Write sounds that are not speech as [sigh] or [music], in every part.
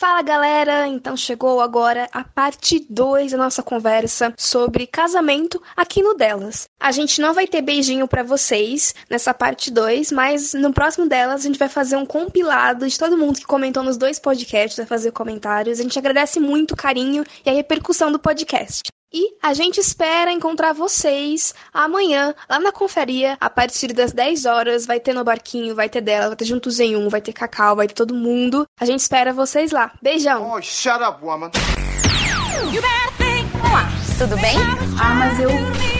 Fala galera, então chegou agora a parte 2 da nossa conversa sobre casamento aqui no Delas. A gente não vai ter beijinho para vocês nessa parte 2, mas no próximo delas a gente vai fazer um compilado de todo mundo que comentou nos dois podcasts, vai fazer comentários. A gente agradece muito o carinho e a repercussão do podcast. E a gente espera encontrar vocês amanhã lá na conferia, a partir das 10 horas. Vai ter no barquinho, vai ter dela, vai ter juntos em um, vai ter cacau, vai ter todo mundo. A gente espera vocês lá. Beijão! Oh, shut up, woman! Olá, tudo bem? Ah, mas eu.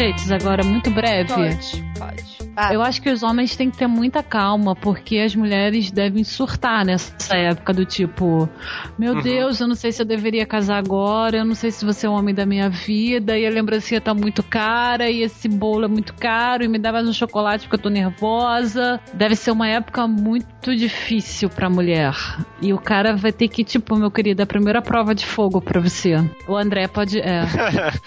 colchetes agora, muito breve? Pode, pode. Eu acho que os homens têm que ter muita calma, porque as mulheres devem surtar nessa época do tipo, meu Uhum. Deus, eu não sei se eu deveria casar agora, eu não sei se você é o homem da minha vida, e a lembrancinha tá muito cara, e esse bolo é muito caro, e me dá mais um chocolate porque eu tô nervosa. Deve ser uma época muito difícil pra mulher. E o cara vai ter que, tipo, meu querido, a primeira prova de fogo pra você. O André pode. É. [laughs]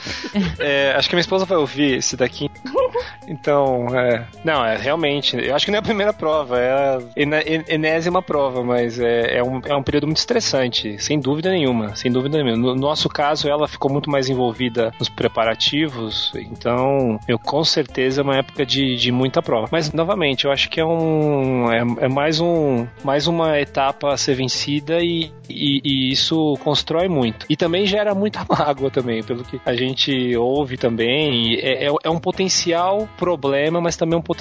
É, acho que minha esposa vai ouvir esse daqui. [laughs] Então, é. Não, é realmente. Eu acho que não é a primeira prova, é a enésima prova, mas é, é, um, é um período muito estressante, sem dúvida nenhuma. Sem dúvida nenhuma. No nosso caso, ela ficou muito mais envolvida nos preparativos, então, eu com certeza é uma época de, de muita prova. Mas, novamente, eu acho que é um. É, é mais um. Mais uma etapa a ser vencida e, e, e isso constrói muito. E também gera muita [laughs] mágoa também, pelo que a gente ouve também. É, é, é um potencial problema, mas também um potencial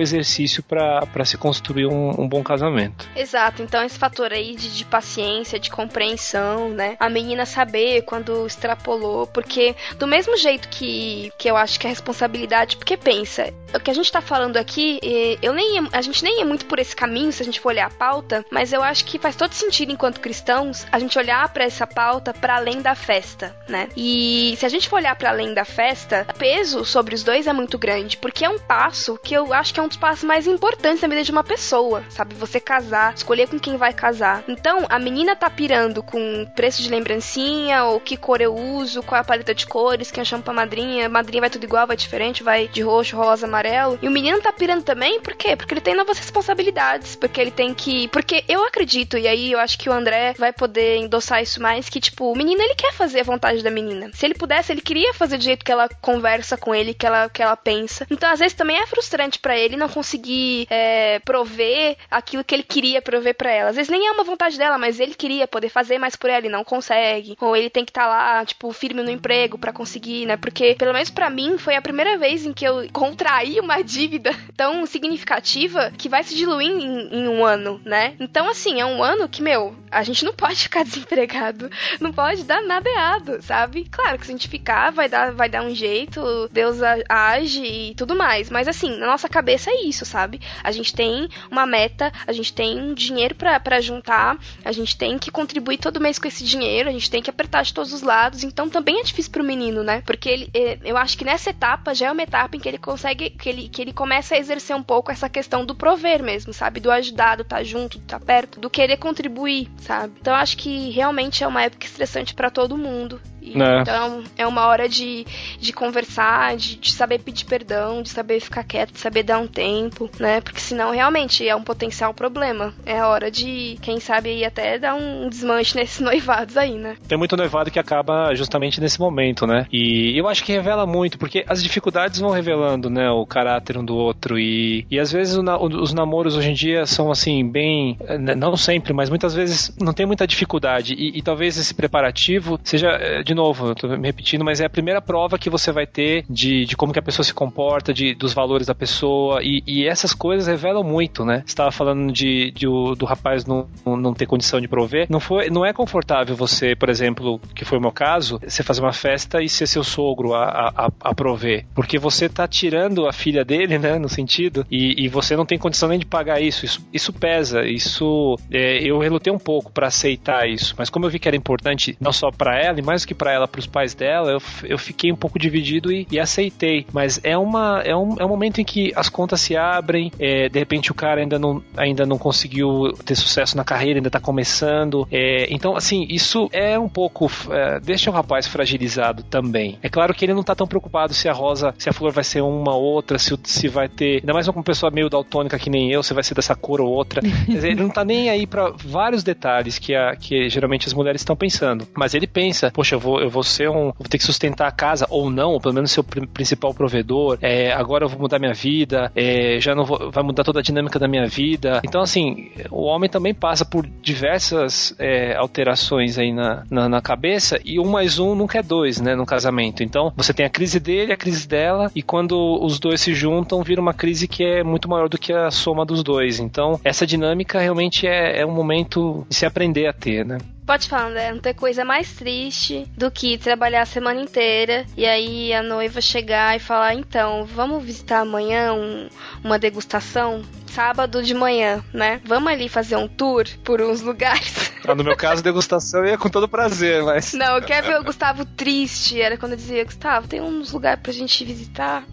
exercício para se construir um, um bom casamento. Exato, então esse fator aí de, de paciência, de compreensão, né? A menina saber quando extrapolou, porque do mesmo jeito que, que eu acho que a responsabilidade, porque pensa, o que a gente tá falando aqui, eu nem a gente nem é muito por esse caminho se a gente for olhar a pauta, mas eu acho que faz todo sentido enquanto cristãos a gente olhar pra essa pauta para além da festa, né? E se a gente for olhar para além da festa, o peso sobre os dois é muito grande, porque é um passo que eu acho que é um dos passos mais importantes na vida de uma pessoa, sabe? Você casar, escolher com quem vai casar. Então, a menina tá pirando com preço de lembrancinha, ou que cor eu uso, qual é a paleta de cores, quem eu chamo pra madrinha, madrinha vai tudo igual, vai diferente, vai de roxo, rosa, amarelo. E o menino tá pirando também, por quê? Porque ele tem novas responsabilidades, porque ele tem que. Porque eu acredito, e aí eu acho que o André vai poder endossar isso mais, que, tipo, o menino ele quer fazer a vontade da menina. Se ele pudesse, ele queria fazer do jeito que ela conversa com ele, que ela, que ela pensa. Então, às vezes, também é frustrante pra ele não conseguir é, prover aquilo que ele queria prover pra ela. Às vezes nem é uma vontade dela, mas ele queria poder fazer mais por ela e não consegue. Ou ele tem que estar lá, tipo, firme no emprego pra conseguir, né? Porque, pelo menos pra mim, foi a primeira vez em que eu contraí uma [laughs] dívida tão significativa que vai se diluir em, em um ano, né? Então, assim, é um ano que, meu, a gente não pode ficar [laughs] desempregado. Não pode dar nada errado, sabe? Claro que se a gente ficar, vai dar, vai dar um jeito, Deus age e tudo mais. Mas, assim, na nossa cabeça é isso, sabe? A gente tem uma meta, a gente tem um dinheiro pra juntar, a gente tem que contribuir todo mês com esse dinheiro, a gente tem que apertar de todos os lados. Então, também é difícil pro menino, né? Porque ele, é, eu acho que nessa etapa já é uma etapa em que ele consegue, que ele, que ele começa a exercer um pouco essa questão do prover mesmo, sabe? Do ajudar, do estar junto, do estar perto, do querer contribuir, sabe? Então, eu acho que realmente é uma época estressante pra todo mundo. E, É. Então, é uma hora de, de conversar, de, de saber pedir perdão, de saber ficar quieto, de saber dar um tempo, né? Porque senão realmente é um potencial problema. É a hora de, quem sabe, aí até dar um desmanche [laughs] nesses noivados aí, né? Tem muito noivado que acaba justamente nesse momento, né? E eu acho que revela muito, porque as dificuldades vão revelando, né, o caráter um do outro. E, e às vezes na- os namoros hoje em dia são assim, bem. eh, Não sempre, mas muitas vezes não tem muita dificuldade. E, e talvez esse preparativo seja, eh, de novo, eu tô me repetindo, mas é a primeira prova que você vai ter de, de como que a pessoa se comporta, de, dos valores da pessoa, e, e essas coisas revelam muito, né? Você estava falando de, de o, do rapaz não, não ter condição de prover. Não, foi, não é confortável você, por exemplo, que foi o meu caso, você fazer uma festa e ser seu sogro a, a, a prover. Porque você tá tirando a filha dele, [laughs] né? No sentido, e, e você não tem condição nem de pagar isso. Isso, isso pesa, isso. É, eu relutei um pouco para aceitar isso, mas como eu vi que era importante não só para ela, e mais do que para ela, para os pais dela, eu, eu fiquei um pouco dividido e, e aceitei. Mas é, uma, é, um, é um momento em que as contas se abrem, é, de repente o cara ainda não, ainda não conseguiu ter sucesso na carreira, ainda tá começando. É, então, assim, isso é um pouco. É, deixa o rapaz fragilizado também. É claro que ele não tá tão preocupado se a rosa, se a flor vai ser uma ou outra, se, se vai ter. Ainda mais uma pessoa meio daltônica que nem eu, se vai ser dessa cor ou outra. [laughs] Dizer, ele não tá nem aí para vários detalhes que, a, que geralmente as mulheres estão pensando. Mas ele pensa, poxa, eu vou, eu vou ser um. Vou ter que sustentar a casa, ou não, ou pelo menos ser o principal provedor. É, agora eu vou mudar minha vida, é, já não vou, vai mudar toda a dinâmica da minha vida. Então, assim, o homem também passa por diversas é, alterações aí na, na, na, cabeça, e um mais um nunca é dois, né, no casamento. Então, você tem a crise dele, a crise dela, e quando os dois se juntam, vira uma crise que é muito maior do que a soma dos dois. Então, essa dinâmica realmente é, é um momento de se aprender a ter, né? Pode falar, André, não tem coisa mais triste do que trabalhar a semana inteira e aí a noiva chegar e falar: então, vamos visitar amanhã um, uma degustação? Sábado de manhã, né? Vamos ali fazer um tour por uns lugares. Ah, no meu caso, degustação ia com todo prazer, mas. Não, eu quero ver o Gustavo triste. Era quando eu dizia: Gustavo, tem uns lugares pra gente visitar.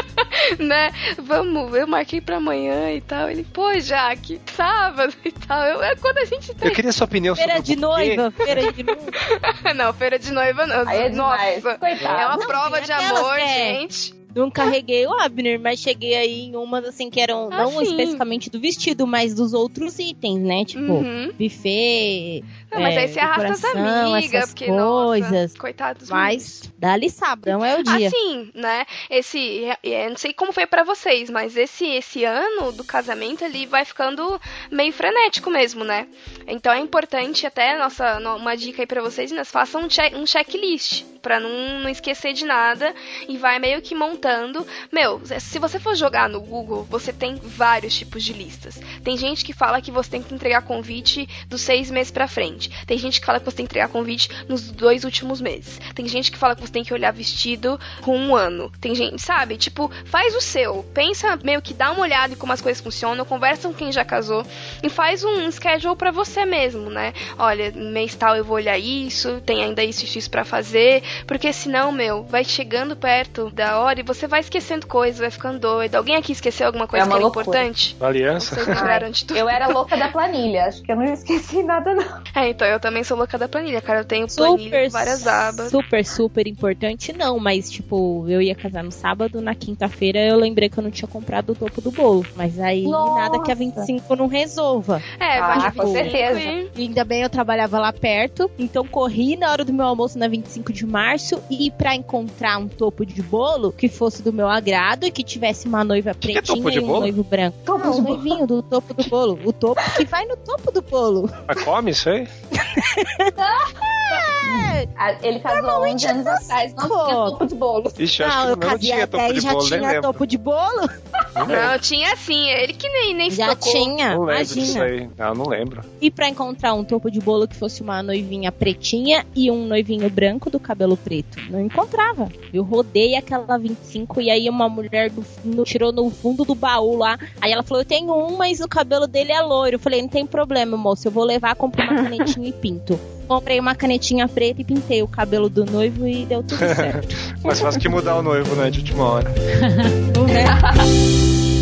[laughs] né? Vamos, eu marquei pra amanhã e tal. Ele, pô, Jaque, sábado e tal. Eu, é quando a gente tem. Eu queria sua opinião Feira sobre de noiva, feira de noiva. [laughs] não, feira de noiva não. Aí é Nossa, Coitado. é uma Não, prova de amor, é- gente. Não carreguei o Abner, mas cheguei aí em umas assim que eram Ah, não sim. especificamente do vestido, mas dos outros itens, né? Tipo, Uhum. buffet. Não, mas é, aí você arrasta as amigas, porque, coisas. nossa, coitados Mas dá-lhe sábado, não é o dia. Assim, né? Esse, é, não sei como foi pra vocês, mas esse esse ano do casamento ele vai ficando meio frenético mesmo, né? Então é importante até nossa no- uma dica aí pra vocês, né? Façam um, check, um checklist pra não, não esquecer de nada e vai meio que montando. Meu, se você for jogar no Google, você tem vários tipos de listas. Tem gente que fala que você tem que entregar convite dos seis meses pra frente. Tem gente que fala que você tem que entregar convite nos dois últimos meses. Tem gente que fala que você tem que olhar vestido com um ano. Tem gente, sabe? Tipo, faz o seu. Pensa meio que dá uma olhada em como as coisas funcionam, conversa com quem já casou e faz um schedule pra você mesmo, né? Olha, mês tal eu vou olhar isso, tem ainda isso e isso pra fazer, porque senão, meu, vai chegando perto da hora e você vai esquecendo coisas, vai ficando doido. Alguém aqui esqueceu alguma coisa É que uma era loucura. importante? Aliança? De tudo? Eu era louca da planilha, acho que eu não esqueci nada, não. É, então eu também sou louca da planilha, cara. Eu tenho planilha Super, com várias abas. super, super importante, não. Mas, tipo, eu ia casar no sábado, na quinta-feira eu lembrei que eu não tinha comprado o topo do bolo. Mas aí, Nossa. nada que a 25 não resolva. É, Ah, vai com 25 certeza. e- ainda bem eu trabalhava lá perto, então corri na hora do meu almoço na 25 de março e pra encontrar um topo de bolo que fosse do meu agrado e que tivesse uma noiva que é pretinha topo de e um noivo branco. Topo Não, de o noivinho do topo do bolo. O topo que vai no topo do bolo. Mas come isso aí? [laughs] Ah, Ele casou 11 anos atrás, não tinha topo de bolo. Ixi, eu não, acho que não tinha topo de já bolo, nem tinha topo de bolo? Não tinha sim. Ele que nem, nem se Já tocou. tinha, Não lembro disso imagina. aí. Não, não lembro. E pra encontrar um topo de bolo que fosse uma noivinha pretinha e um noivinho branco do cabelo preto. Não encontrava. Eu rodei aquela 25 e aí uma mulher do fundo, tirou no fundo do baú lá. Aí ela falou: Eu tenho um, mas o cabelo dele é loiro. Eu falei: Não tem problema, moço. Eu vou levar, compro uma canetinha e pinto. Comprei uma canetinha preta e pintei o cabelo do noivo e deu tudo [laughs] certo. Mais fácil que mudar o noivo, né? De última hora. [laughs]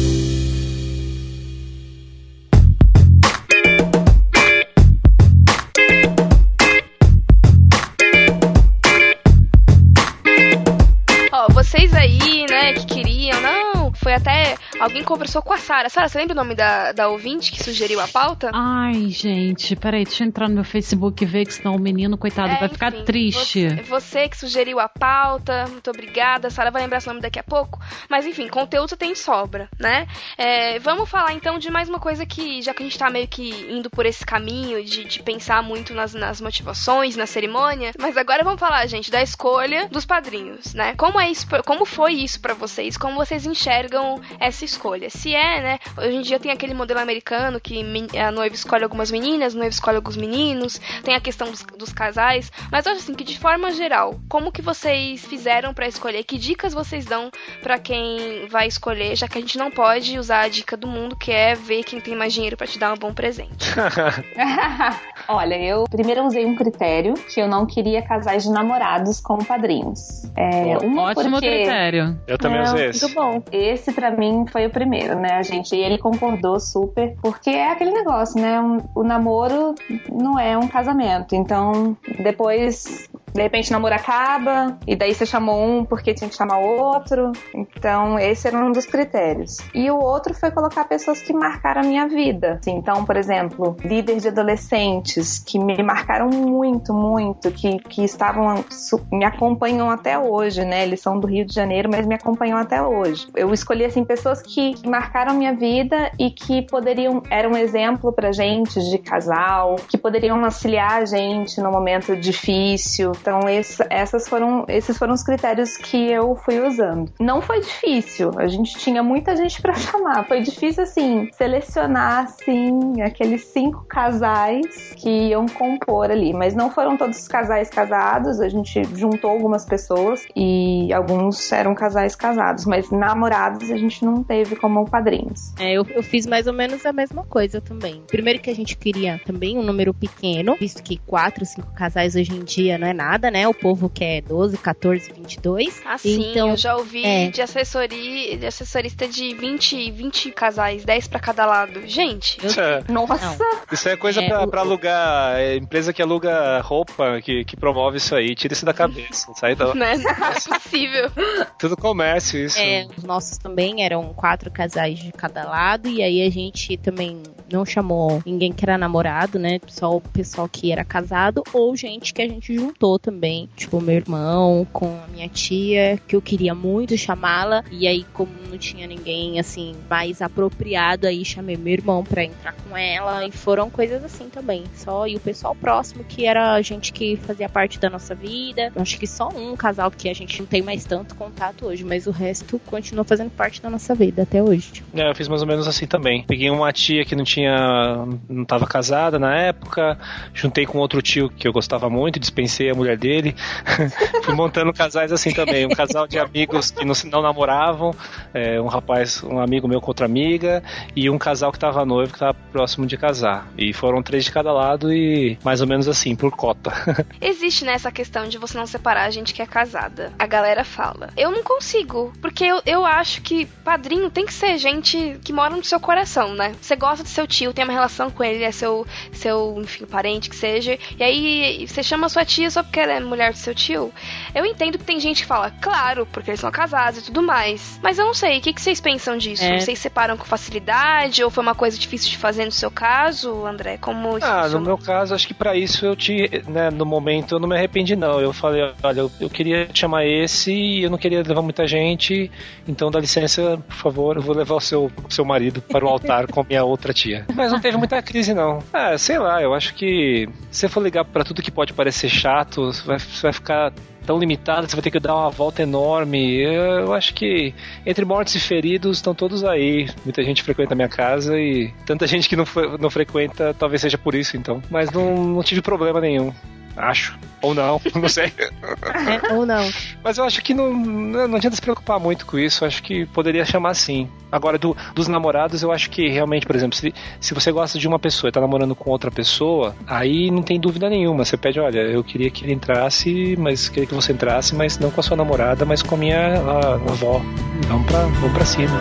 Ó, vocês aí, né, que queriam, não, foi até Alguém conversou com a Sara. Sara, você lembra o nome da, da ouvinte que sugeriu a pauta? Ai, gente, peraí, deixa eu entrar no meu Facebook e ver que senão o menino, coitado, É, vai ficar enfim, triste. Você, você que sugeriu a pauta, muito obrigada. A Sara vai lembrar seu nome daqui a pouco. Mas enfim, conteúdo tem sobra, né? É, vamos falar então de mais uma coisa que, já que a gente tá meio que indo por esse caminho de, de pensar muito nas, nas motivações, na cerimônia, mas agora vamos falar, gente, da escolha dos padrinhos, né? Como, é isso, como foi isso pra vocês? Como vocês enxergam essa escolha? Se é, né? Hoje em dia tem aquele modelo americano que a noiva escolhe algumas meninas, o noivo escolhe alguns meninos, tem a questão dos, dos casais, mas eu acho assim que de forma geral, como que vocês fizeram pra escolher? Que dicas vocês dão pra quem vai escolher, já que a gente não pode usar a dica do mundo, que é ver quem tem mais dinheiro pra te dar um bom presente. [laughs] [laughs] Olha, eu primeiro usei um critério que eu não queria casais de namorados como padrinhos. É, um Ótimo porque... critério. Eu também É, usei esse. Muito bom. Esse pra mim foi o primeiro, né? A gente, e ele concordou super, porque é aquele negócio, né? Um- o namoro não é um casamento. Então, depois, de repente, o namoro acaba, e daí você chamou um porque tinha que chamar outro. Então, esse era um dos critérios. E o outro foi colocar pessoas que marcaram a minha vida. Assim, então, por exemplo, líderes de adolescentes que me marcaram muito, muito, que, que estavam, me acompanham até hoje, né? Eles são do Rio de Janeiro, mas me acompanham até hoje. Eu escolhi, assim, pessoas que marcaram minha vida e que poderiam, eram um exemplo pra gente de casal, que poderiam auxiliar a gente no momento difícil. Então, esse- essas foram, esses foram os critérios que eu fui usando. Não foi difícil, a gente tinha muita gente [laughs] pra chamar. Foi difícil, assim, selecionar, assim, aqueles cinco casais que iam compor ali. Mas não foram todos os casais casados, a gente juntou algumas pessoas e alguns eram casais casados, mas namorados a gente não teve como padrinhos. É, eu, eu fiz mais ou menos a mesma coisa também. Primeiro que a gente queria também um número pequeno, visto que quatro, cinco casais hoje em dia não é nada, né? O povo quer 12, 14, 22. Assim, então, eu já ouvi é. de assessoria, de assessorista de 20, 20 casais, 10 pra cada lado. Gente, É, Nossa! Isso é coisa É, pra, o- pra alugar. É empresa que aluga roupa, que, que promove isso aí. Tira isso da cabeça. Sai da, né? [laughs] Não é possível. tudo comércio, isso. É, os nossos também eram quatro casais de cada lado, e aí a gente também não chamou ninguém que era namorado, né? Só o pessoal que era casado, ou gente que a gente juntou também, tipo meu irmão com a minha tia, que eu queria muito chamá-la, e aí, como não tinha ninguém assim mais apropriado, aí chamei meu irmão pra entrar com ela, e foram coisas assim também. Só e o pessoal próximo, que era gente que fazia parte da nossa vida. Acho que só um casal que a gente não tem mais tanto contato hoje, mas o resto continua fazendo parte da nossa vida até hoje. É, eu fiz mais ou menos assim também. Peguei uma tia que não tinha. não tava casada na época, juntei com outro tio que eu gostava muito, dispensei a mulher dele. [laughs] Fui montando casais assim também. Um casal de amigos que não, não namoravam, é, um rapaz, um amigo meu com outra amiga, e um casal que tava noivo que tava próximo de casar. E foram três de cada lado e mais ou menos assim, por cota. [laughs] Existe nessa questão de você não separar a gente que é casada. A galera fala. Eu não consigo. Porque eu, eu acho que padrinho tem que ser gente que mora no seu coração, né? Você gosta do seu tio, tem uma relação com ele, é seu, seu enfim, parente que seja. E aí você chama sua tia só porque ela é mulher do seu tio. Eu entendo que tem gente que fala, claro, porque eles são casados e tudo mais. Mas eu não sei, o que, que vocês pensam disso? É. Vocês separam com facilidade? Ou foi uma coisa difícil de fazer no seu caso, André? Como isso Ah, no meu caso, acho que pra isso eu te, né, no momento eu não me arrependi não. Eu falei, olha, eu, eu queria chamar esse e eu não queria levar muita gente, então dá licença, por favor, eu vou levar o seu, seu marido para o altar com a minha outra tia. [laughs] Mas não teve muita crise não. Ah, sei lá, eu acho que se você for ligar pra tudo que pode parecer chato, você vai, você vai ficar tão limitado, você vai ter que dar uma volta enorme. Eu acho que entre mortos e feridos estão todos aí. Muita gente frequenta a minha casa e tanta [laughs] gente que não, não frequenta, talvez seja por isso então. Mas não, não tive problema nenhum. Acho. Ou não, [laughs] não sei. É, [laughs] ou não. Mas eu acho que não, não adianta se preocupar muito com isso. Eu acho que poderia chamar sim. Agora, do- dos namorados, eu acho que realmente, por exemplo, se, se você gosta de uma pessoa e tá namorando com outra pessoa, aí não tem dúvida nenhuma. Você pede, olha, eu queria que ele entrasse, mas queria que você entrasse, mas não com a sua namorada, mas com a minha a- avó. Vamos pra, vamos pra cima.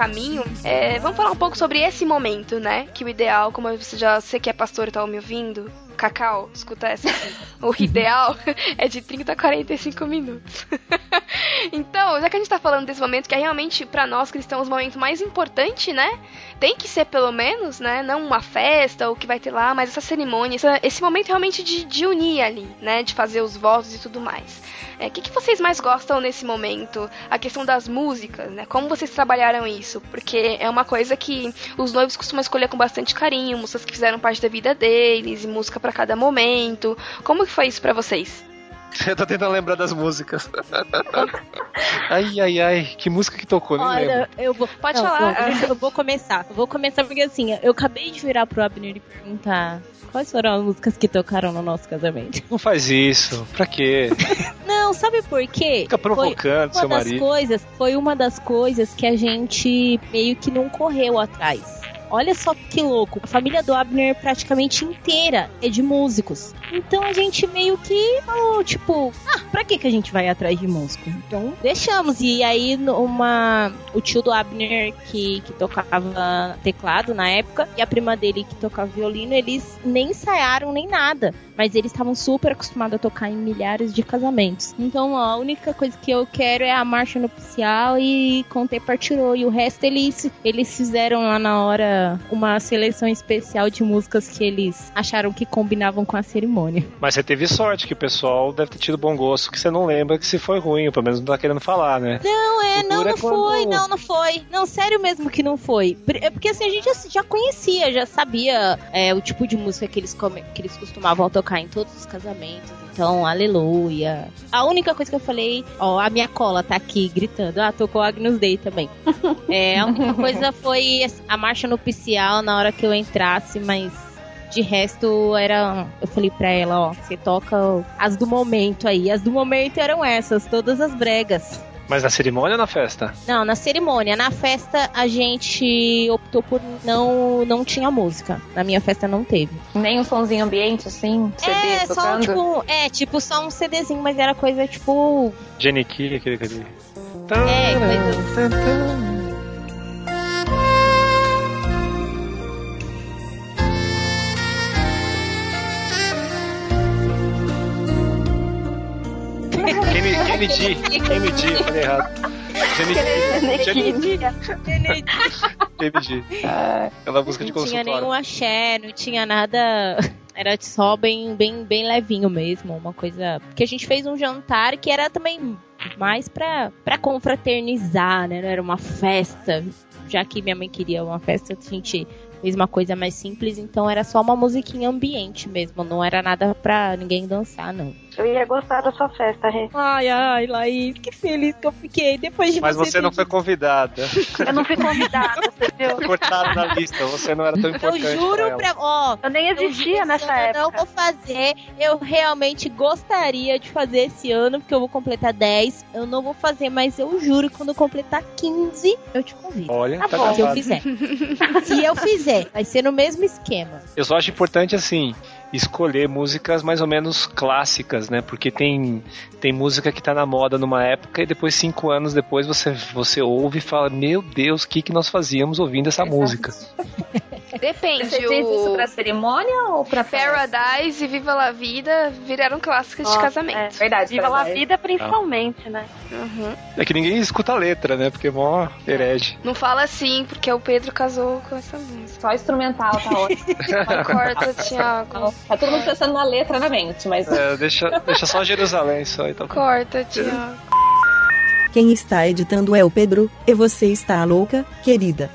Caminho, é, vamos falar um pouco sobre esse momento, né? Que o ideal, como você já você que é pastor e tá me ouvindo, Cacau, escuta essa aqui. [laughs] O ideal é de 30 a 45 minutos. [laughs] então, já que a gente tá falando desse momento, que é realmente para nós cristãos o momento mais importante, né? Tem que ser pelo menos, né? Não uma festa, o que vai ter lá, mas essa cerimônia, esse momento realmente de, de unir ali, né? De fazer os votos e tudo mais. O é, que, que vocês mais gostam nesse momento? A questão das músicas, né? Como vocês trabalharam isso? Porque é uma coisa que os noivos costumam escolher com bastante carinho, músicas que fizeram parte da vida deles, e música para cada momento. Como que foi isso para vocês? [laughs] Eu tô tentando lembrar das músicas. [laughs] ai, ai, ai. Que música que tocou, nem Olha, lembro. Eu vou, Pode não, falar. Eu, eu, vou começar. Eu vou começar porque assim, eu acabei de virar pro Abner e perguntar quais foram as músicas que tocaram no nosso casamento. Não faz isso. Pra quê? [laughs] não, sabe por quê? Fica provocando foi seu das marido. Coisas, foi uma das coisas que a gente meio que não correu atrás. Olha só que louco. A família do Abner praticamente inteira é de músicos. Então a gente meio que falou, tipo, ah, pra que, que a gente vai atrás de músico? Então deixamos. E aí uma, o tio do Abner que, que tocava teclado na época e a prima dele que tocava violino, eles nem ensaiaram nem nada. Mas eles estavam super acostumados a tocar em milhares de casamentos. Então a única coisa que eu quero é a marcha nupcial e Conte partirou. E o resto eles, eles fizeram lá na hora uma seleção especial de músicas que eles acharam que combinavam com a cerimônia. Mas você teve sorte, que o pessoal deve ter tido bom gosto, que você não lembra que se foi ruim, pelo menos não tá querendo falar, né? Não, é, não, não foi, não, não foi. Não, sério mesmo que não foi. É porque assim, a gente já, já conhecia, já sabia é, o tipo de música que eles, come, que eles costumavam tocar em todos os casamentos. Então, aleluia. A única coisa que eu falei, ó, a minha cola tá aqui gritando. Ah, tocou Agnus Dei também. [laughs] é, a única coisa foi a marcha nupcial na hora que eu entrasse, mas de resto era. Eu falei pra ela, ó, você toca as do momento aí. As do momento eram essas, todas as bregas. Mas na cerimônia ou na festa? Não, na cerimônia. Na festa a gente optou por não não tinha música. Na minha festa não teve. Nem um somzinho ambiente assim, CD é, tocando? Só, tipo, é, tipo só um CDzinho, mas era coisa tipo Jenny aquele aquele. É, coisa Eu falei errado. Kennedy. Kennedy. Aquela música de consultório. Não tinha nenhum axé, não tinha nada... Era só bem, bem, bem levinho mesmo, uma coisa... Porque a gente fez um jantar que era também mais pra, pra confraternizar, né? Não era uma festa. Já que minha mãe queria uma festa, a gente fez uma coisa mais simples, então era só uma musiquinha ambiente mesmo, não era nada pra ninguém dançar, não. Eu ia gostar da sua festa, Rê. Ai, ai, Laís, que feliz que eu fiquei depois de Mas você, você não foi convidada. Eu não fui convidada, [laughs] você viu? Cortaram na lista, você não era tão importante. Eu juro pra. Ó, eu nem existia eu nessa época. Eu não vou fazer. Eu realmente gostaria de fazer esse ano, porque eu vou completar 10. Eu não vou fazer, mas eu juro que quando eu completar 15, eu te convido. Olha, tá, tá Se eu fizer. Se eu fizer, vai ser no mesmo esquema. Eu só acho importante assim escolher músicas mais ou menos clássicas, né? Porque tem, tem música que tá na moda numa época e depois, cinco anos depois, você, você ouve e fala: Meu Deus, o que, que nós fazíamos ouvindo essa música? Depende. Você fez isso pra cerimônia ou pra Paradise e Viva la Vida viraram clássicas oh, de casamento. É verdade. Viva Paradise. la Vida principalmente, ah. né? Uhum. É que ninguém escuta a letra, né? Porque é mó herege. Não fala assim, porque o Pedro casou com essa música. Só instrumental, tá ótimo. [laughs] Corta, Thiago. Tá todo mundo pensando na letra na mente, mas. É, deixa, deixa só Jerusalém só então. Corta, Thiago. Quem está editando é o Pedro, e você está louca, querida.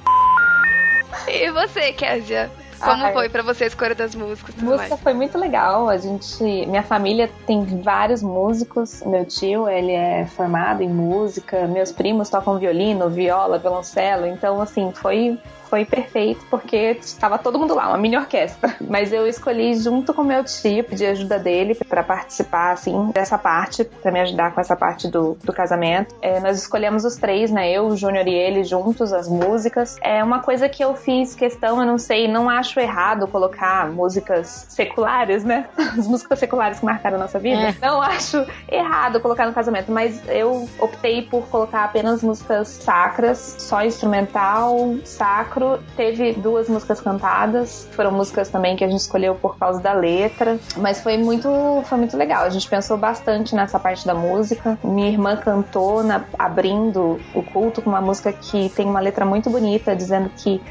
E você, Kézia? Como foi para você a escolha das músicas? A música mais? foi muito legal. A gente, minha família tem vários músicos. Meu tio, ele é formado em música. Meus primos tocam violino, viola, violoncelo. Então, assim, foi foi perfeito porque estava todo mundo lá, uma mini orquestra. [laughs] Mas eu escolhi junto com meu tio, pedi ajuda dele para participar, assim, dessa parte, para me ajudar com essa parte do, do casamento. É, nós escolhemos os três, né? Eu, o Júnior e ele juntos, as músicas. É uma coisa que eu fiz questão, eu não sei, não acho errado colocar músicas seculares, né? [laughs] As músicas seculares que marcaram a nossa vida. É. Não acho errado colocar no casamento, mas eu optei por colocar apenas músicas sacras, só instrumental, sacro. Teve duas músicas cantadas, foram músicas também que a gente escolheu por causa da letra, mas foi muito, foi muito legal. A gente pensou bastante nessa parte da música. Minha irmã cantou na, abrindo o culto com uma música que tem uma letra muito bonita, dizendo que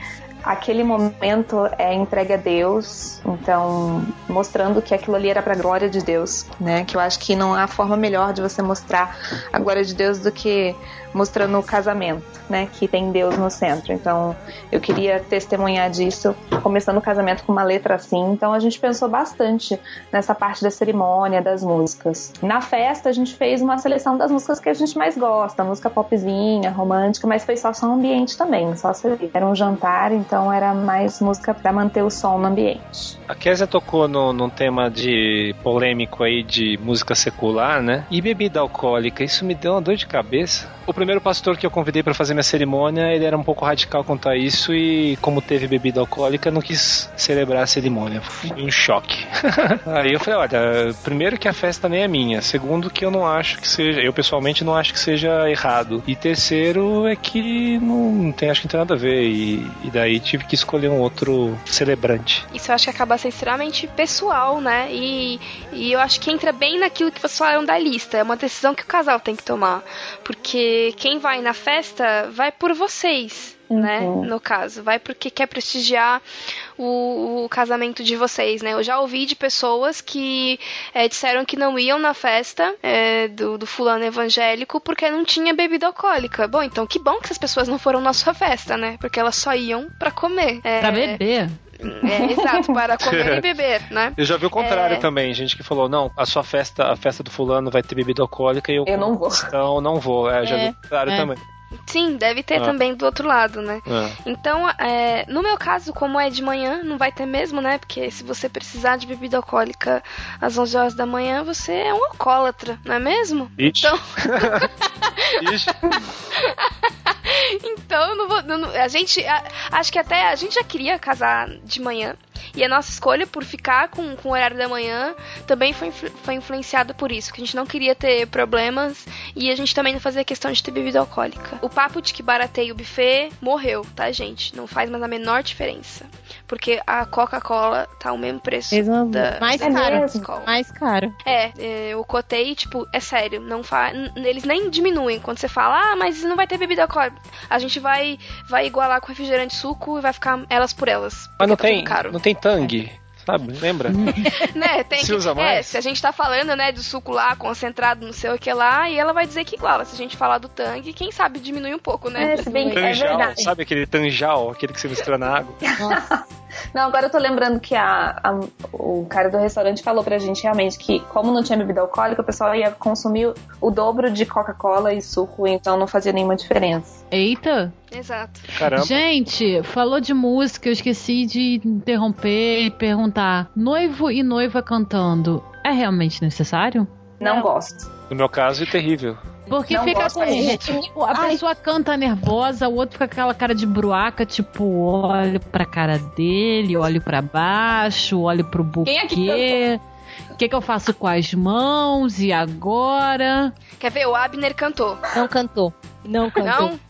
aquele momento é entregue a Deus, então mostrando que aquilo ali era para a glória de Deus, né? Que eu acho que não há forma melhor de você mostrar a glória de Deus do que mostrando o casamento, né? Que tem Deus no centro. Então, eu queria testemunhar disso, começando o casamento com uma letra assim. Então, a gente pensou bastante nessa parte da cerimônia, das músicas. Na festa, a gente fez uma seleção das músicas que a gente mais gosta, música popzinha, romântica, mas foi só som ambiente também, só era um jantar, então era mais música para manter o som no ambiente. A Kézia tocou no, num tema de polêmico aí de música secular, né? E bebida alcoólica, isso me deu uma dor de cabeça. O primeiro pastor que eu convidei para fazer minha cerimônia, ele era um pouco radical quanto a isso e como teve bebida alcoólica, não quis celebrar a cerimônia. Foi um choque. [laughs] Aí eu falei, olha, primeiro que a festa nem é minha, segundo que eu não acho que seja, eu pessoalmente não acho que seja errado. E terceiro é que não, não tem, acho que não tem nada a ver e, e daí tive que escolher um outro celebrante. Isso eu acho que acaba sendo extremamente pessoal, né? E, e eu acho que entra bem naquilo que vocês falaram da lista. É uma decisão que o casal tem que tomar. Porque quem vai na festa vai por vocês, né? uhum. né? No caso, vai porque quer prestigiar o, o, casamento de vocês, né? Eu já ouvi de pessoas que é, disseram que não iam na festa é, do, do, fulano evangélico porque não tinha bebida alcoólica. Bom, então que bom que essas pessoas não foram na sua festa, né? Porque elas só iam para comer. É, pra beber. É, exato, para comer e beber, né? [laughs] Eu já vi o contrário é... também, gente que falou, não, a sua festa, a festa do fulano vai ter bebida alcoólica e eu, eu não vou. Então não vou. É, já vi o contrário é. também. Sim, deve ter ah. também do outro lado, né? Ah. Então, é, no meu caso, como é de manhã, não vai ter mesmo, né? Porque se você precisar de bebida alcoólica às 11 horas da manhã, você é um alcoólatra, não é mesmo? Então. [laughs] [laughs] Então, não vou, não, a gente. A, acho que até a gente já queria casar de manhã. E a nossa escolha por ficar com, com o horário da manhã também foi, foi influenciada por isso, que a gente não queria ter problemas e a gente também não fazia questão de ter bebida alcoólica. O papo de que barateia o buffet morreu, tá, gente? Não faz mais a menor diferença. Porque a Coca-Cola tá o mesmo preço da, mais da caro, mais caro. É, é, eu cotei, tipo, é sério, não fa... eles nem diminuem quando você fala, ah, mas não vai ter bebida alcoólica. A gente vai vai igualar com refrigerante suco e vai ficar elas por elas. Mas não tá tem, não tem Tang sabe? Lembra? [laughs] né, tem se que, usa mais. É, se a gente tá falando, né, do suco lá, concentrado, não sei o que lá, e ela vai dizer que, claro, se a gente falar do Tang, quem sabe diminui um pouco, né? É, bem, é verdade. Sabe aquele tanjal, aquele que você mistura na água? Nossa. Não, agora eu tô lembrando que a, a, o cara do restaurante falou pra gente realmente que, como não tinha bebida alcoólica, o pessoal ia consumir o dobro de Coca-Cola e suco, então não fazia nenhuma diferença. Eita! Exato. Caramba. Gente, falou de música, eu esqueci de interromper e perguntar: noivo e noiva cantando é realmente necessário? Não, não. gosto. No meu caso, é terrível. Porque não fica com. Tipo, a Ai. pessoa canta nervosa, o outro fica com aquela cara de bruaca, tipo, olho pra cara dele, olho pra baixo, olho pro buquê. Quem é que o que, que eu faço com as mãos? E agora? Quer ver? O Abner cantou. Não cantou. Não cantou. Não?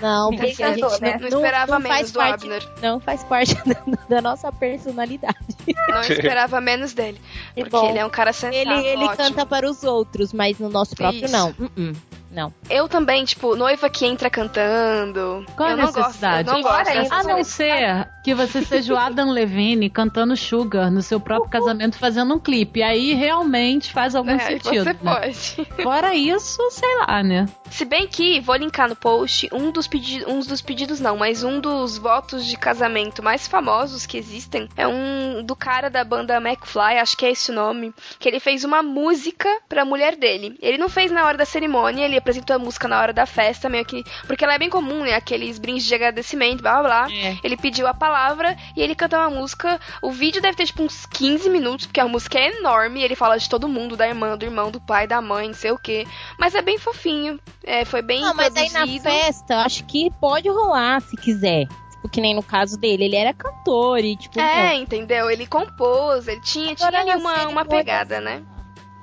Não, porque a gente né? não, não, esperava não menos do parte, Abner. Não faz parte [laughs] da, da, nossa personalidade. Não [laughs] esperava menos dele. Porque Bom, ele é um cara sensato. Ele, ele canta para os outros, mas no nosso próprio Isso. não. Uh -uh. Não. Eu também, tipo, noiva que entra cantando. Qual eu a necessidade? Não gosto, eu não gosto a não ser que você seja o Adam Levine cantando Sugar no seu próprio casamento fazendo um clipe. Aí realmente faz algum é, sentido. Você né? pode. [laughs] Fora isso, sei lá, né? Se bem que, vou linkar no post, um dos, pedi um dos pedidos não, mas um dos votos de casamento mais famosos que existem é um do cara da banda McFly, acho que é esse o nome, que ele fez uma música pra mulher dele. Ele não fez na hora da cerimônia, ele apresentou a música na hora da festa, meio que. Porque ela é bem comum, né? Aqueles brindes de agradecimento, blá blá blá. É. Ele pediu a palavra e ele canta uma música. O vídeo deve ter tipo uns 15 minutos, porque a música é enorme. Ele fala de todo mundo, da irmã, do irmão, do pai, da mãe, não sei o quê. Mas é bem fofinho. É, foi bem Não, mas aí na festa, eu acho que pode rolar se quiser. Tipo, que nem no caso dele, ele era cantor e, tipo, É, meu, entendeu? Ele compôs, ele tinha, tinha ali uma, uma pegada, né?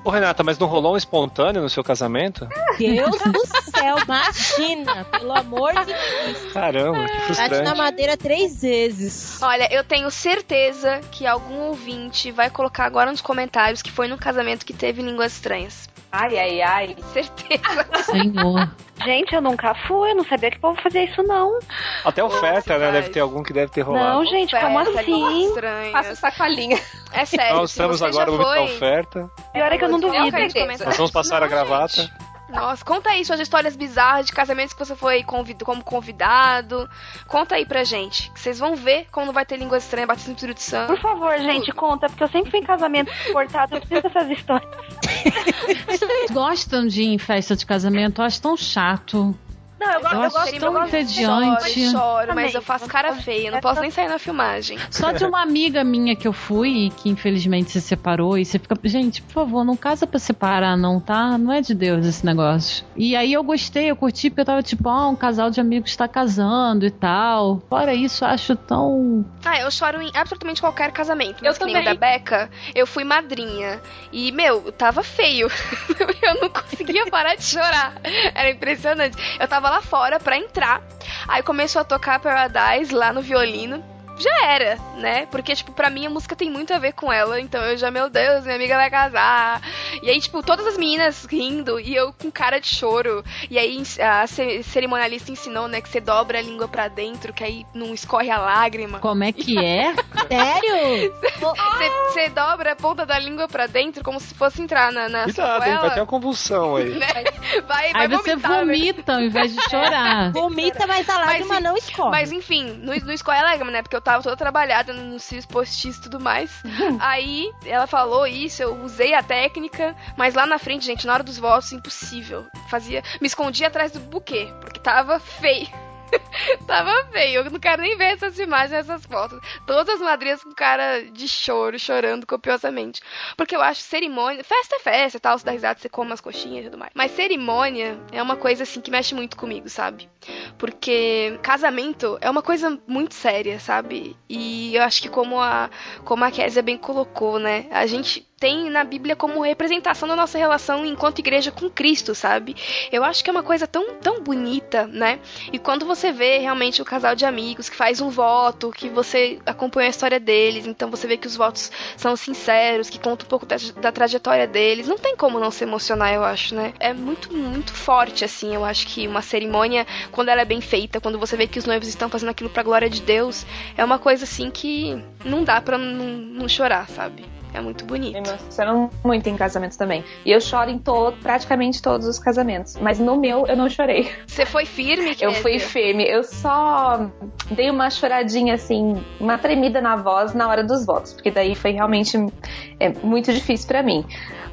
Ô, Renata, mas não rolou um espontâneo no seu casamento? Deus do céu, imagina, pelo amor de Deus. Caramba, que Bate frustrante. na madeira três vezes. Olha, eu tenho certeza que algum ouvinte vai colocar agora nos comentários que foi num casamento que teve línguas estranhas. Ai, ai, ai. [laughs] Certeza. Senhor. Gente, eu nunca fui, eu não sabia que o povo fazia isso, não. Até oferta, né? faz. Deve ter algum que deve ter rolado. Não, gente, como Oferta, línguas assim? estranhas. Faça sacolinha. É sério. Nós estamos agora no momento da oferta. Pior é que eu não duvido. Nós vamos passar a gravata. Nossa, conta aí suas histórias bizarras de casamentos que você foi convid... como convidado. Conta aí pra gente. Que vocês vão ver como não vai ter línguas estranhas, batismo no Espírito Santo. Por favor, gente, conta, porque eu sempre fui em casamento cortado, eu preciso dessas histórias. [laughs] Vocês gostam de ir em festa de casamento? Eu acho tão chato. Não, eu, go- Eu eu acho gosto tão eu entediante. Choro, choro, mas eu faço cara feia. Eu não posso nem sair na filmagem. Só de uma amiga minha que eu fui, que infelizmente se separou, e você fica, gente, por favor, não casa pra separar, não, tá? Não é de Deus esse negócio. E aí eu gostei, eu curti, porque eu tava tipo, ah, um casal de amigos tá casando e tal. Fora isso, eu acho tão. Ah, eu choro em absolutamente qualquer casamento. Eu Mas o também. da Beca, eu fui madrinha. E, meu, tava feio. [laughs] eu não conseguia parar de chorar. Era impressionante. Eu tava lá fora pra entrar. Aí começou a tocar Paradise lá no violino. Já era, né? Porque, tipo, pra mim a música tem muito a ver com ela. Então eu já, meu Deus, minha amiga vai casar. E aí, tipo, todas as meninas rindo e eu com cara de choro. E aí a ce- cerimonialista ensinou, né, que você dobra a língua pra dentro, que aí não escorre a lágrima. Como é que é? [laughs] Sério? Você você dobra a ponta da língua pra dentro como se fosse entrar na, na Cuidado, hein? Vai ter uma convulsão aí. [laughs] né? Vai, vai Aí você vomitar, né? vomita ao invés de chorar. Vomita, mas a lágrima Mas, não escorre. Mas enfim, não, não escorre a lágrima, né? Porque eu tava toda trabalhada nos cílios postiços e tudo mais. Aí ela falou isso, eu usei a técnica, mas lá na frente, gente, na hora dos votos, impossível. Fazia. Me escondia atrás do buquê, porque tava feio. [laughs] Tava feio, eu não quero nem ver essas imagens, essas fotos. Todas as madrinhas com cara de choro, chorando copiosamente. Porque eu acho cerimônia. Festa é festa e tal, se dá risada, você come as coxinhas e tudo mais. Mas cerimônia é uma coisa assim que mexe muito comigo, sabe? Porque casamento é uma coisa muito séria, sabe? E eu acho que como a, como a Kézia bem colocou, né? A gente tem na Bíblia como representação da nossa relação enquanto igreja com Cristo, sabe? Eu acho que é uma coisa tão, tão bonita, né? E quando você vê realmente o casal de amigos que faz um voto, que você acompanha a história deles, então você vê que os votos são sinceros, que conta um pouco da, da trajetória deles, não tem como não se emocionar, eu acho, né? É muito, muito forte, assim, eu acho que uma cerimônia, quando ela é bem feita, quando você vê que os noivos estão fazendo aquilo pra glória de Deus, é uma coisa, assim, que não dá pra não, não chorar, sabe? É muito bonito. Me emocionam muito em casamentos também. E eu choro em todo, praticamente todos os casamentos. Mas no meu eu não chorei. Você foi firme, [laughs] Eu Kézia? fui firme. Eu só dei uma choradinha assim, uma tremida na voz na hora dos votos. Porque daí foi realmente é, muito difícil pra mim.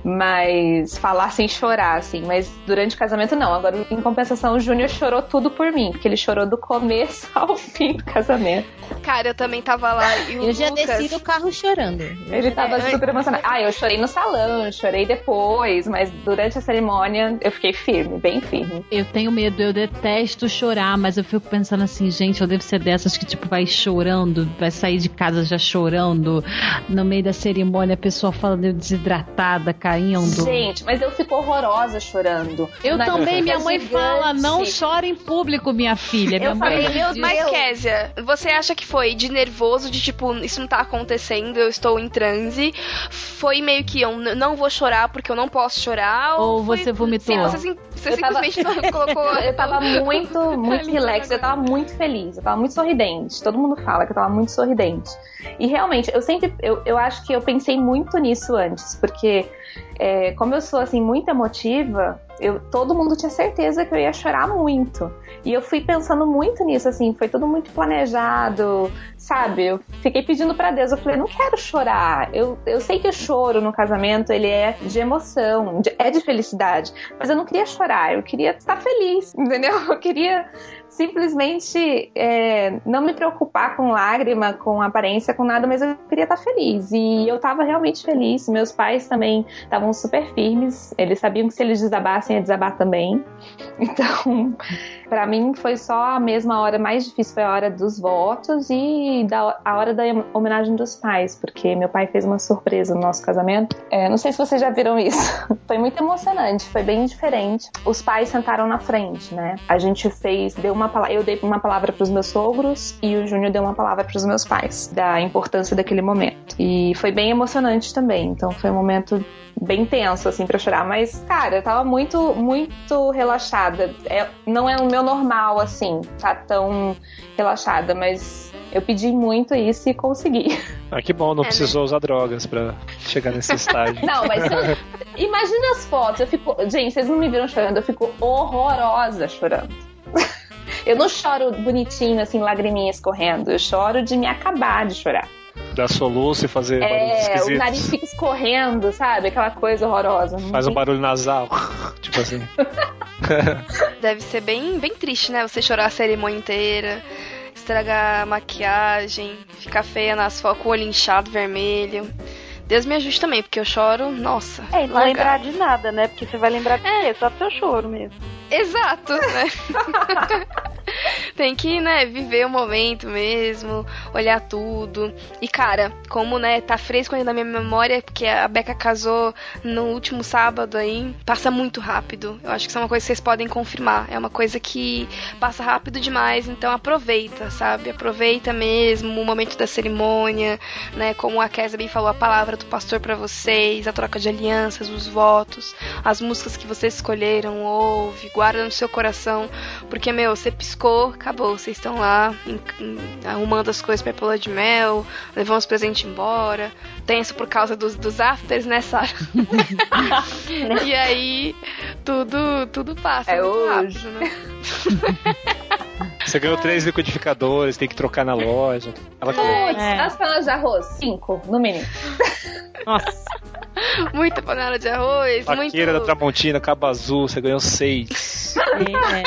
Mas falar sem chorar, assim. Mas durante o casamento, não. Agora, em compensação, o Júnior chorou tudo por mim. Porque ele chorou do começo [laughs] ao fim do casamento. Cara, eu também tava lá. E o Eu já Lucas... desci do carro chorando. Ele tava É. super emocionado. Ah, eu chorei no salão, chorei depois, mas durante a cerimônia eu fiquei firme, bem firme. Eu tenho medo, eu detesto chorar, mas eu fico pensando assim, gente, eu devo ser dessas que, tipo, vai chorando, vai sair de casa já chorando. No meio da cerimônia, a pessoa falando eu desidratada, caindo. Gente, mas eu fico horrorosa chorando. Eu Na- também, minha mãe gigante. fala, não chora em público, minha filha. Minha Eu mãe falei, meu diz. Mas, Kézia, você acha que foi de nervoso, de tipo, isso não tá acontecendo, eu estou em transe? Foi meio que eu não vou chorar porque eu não posso chorar? Ou foi- você vomitou? Sim, você, sim- você tava- simplesmente não [laughs] [laughs] colocou. Eu tava muito, [laughs] muito relax, eu tava muito feliz, eu tava muito sorridente. Todo mundo fala que eu tava muito sorridente. E realmente, eu sempre, eu, eu acho que eu pensei muito nisso antes, porque é, como eu sou assim muito emotiva, eu, todo mundo tinha certeza que eu ia chorar muito. E eu fui pensando muito nisso, assim, foi tudo muito planejado, sabe? Eu fiquei pedindo para Deus, eu falei, não quero chorar. Eu, eu sei que o choro no casamento, ele é de emoção, de, é de felicidade, mas eu não queria chorar, eu queria estar feliz, [laughs] entendeu? Eu queria simplesmente é, não me preocupar com lágrima, com aparência, com nada, mas eu queria estar feliz. E eu estava realmente feliz. Meus pais também estavam super firmes, eles sabiam que se eles desabassem, ia desabar também. [laughs] Então, para mim foi só a mesma hora mais difícil foi a hora dos votos e da, a hora da homenagem dos pais, porque meu pai fez uma surpresa no nosso casamento. É, não sei se vocês já viram isso. [laughs] Foi muito emocionante, foi bem diferente. Os pais sentaram na frente, né? A gente fez, deu uma eu dei uma palavra para os meus sogros e o Júnior deu uma palavra para os meus pais da importância daquele momento. E foi bem emocionante também. Então foi um momento bem tenso, assim, pra chorar. Mas, cara, eu tava muito, muito relaxada. É, não é o meu normal, assim, tá tão relaxada, mas eu pedi muito isso e consegui. [laughs] Ah, que bom, não é, precisou né? usar drogas pra chegar nesse estágio. [laughs] Não, mas eu, imagina as fotos, eu fico. Gente, vocês não me viram chorando, eu fico horrorosa chorando. [laughs] Eu não choro bonitinho, assim, lagriminhas correndo. Eu choro de me acabar de chorar dar soluço e fazer é, o nariz fica escorrendo, sabe? Aquela coisa horrorosa. Faz um barulho nasal, [laughs] tipo assim. [laughs] Deve ser bem, bem triste, né? Você chorar a cerimônia inteira, estragar a maquiagem, ficar feia nas fotos com o olho inchado vermelho. Deus me ajude também, porque eu choro, nossa. É, não lembrar de nada, né? Porque você vai lembrar de é. quê? Só do seu choro mesmo. Exato, né? [laughs] Tem que, né, viver o momento mesmo, olhar tudo. E, cara, como, né, tá fresco ainda na minha memória, porque a Beca casou no último sábado aí, passa muito rápido. Eu acho que isso é uma coisa que vocês podem confirmar. É uma coisa que passa rápido demais, então aproveita, sabe? Aproveita mesmo o momento da cerimônia, né? Como a bem falou, a palavra do pastor para vocês, a troca de alianças, os votos, as músicas que vocês escolheram, ouve, guarda no seu coração, porque, meu, você piscou, acabou, vocês estão lá em, em, arrumando as coisas pra pula de mel, levando os presentes embora, tenso por causa dos, dos afters, né, Sara? [laughs] e aí, tudo, tudo passa é hoje. Rápido, né? [laughs] Você ganhou três liquidificadores, tem que trocar na loja. Ela é. As panelas de arroz, cinco, no mínimo. Nossa. [laughs] Muita panela de arroz, Paqueira muito... da Tramontina, Cabo Azul, você ganhou seis. É.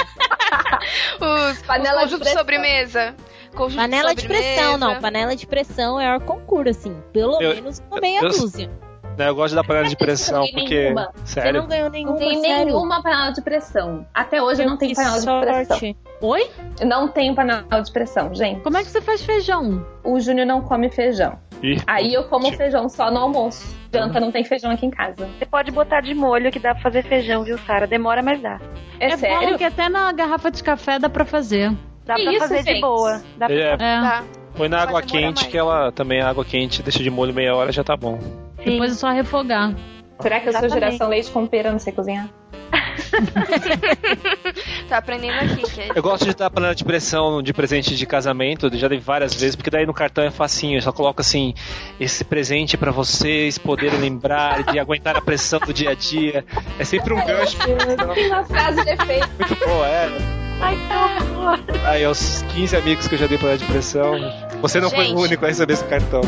[laughs] Os, panela os de sobremesa. panela de, pressão, não. Panela de pressão é o concurso, assim. Pelo eu, menos uma meia eu, dúzia. Né, eu gosto da panela de pressão, porque. Nenhuma. Sério? Você não ganhou nenhuma. Não tem sério? nenhuma panela de pressão. Até hoje eu não tenho panela sorte. de pressão. Oi? Não tenho panela de pressão, gente. Como é que você faz feijão? O Júnior não come feijão. Ih, Aí eu como feijão só no almoço. Janta não tem feijão aqui em casa. Você pode botar de molho que dá pra fazer feijão, viu, Sara? Demora, mas dá. É, é sério? Bom que até na garrafa de café dá pra fazer. Dá que pra isso, fazer gente? de boa. Dá pra é. fazer. É. Põe na água quente, que ela também, a água quente, deixa de molho meia hora já tá bom. Sim. Depois é só refogar. Será que eu sou geração leite com pera, não sei cozinhar? [laughs] tá aprendendo aqui, [laughs] Kate. Eu gosto de dar panela de pressão de presente de casamento, já dei várias vezes, porque daí no cartão é facinho, eu só coloco assim, esse presente para vocês poderem lembrar de aguentar a pressão do dia a dia. É sempre um gancho. Tem uma frase de efeito. Muito boa, é. Ai, que Aí, aos 15 amigos que eu já dei panela de pressão, você não Gente. foi o único a receber esse cartão.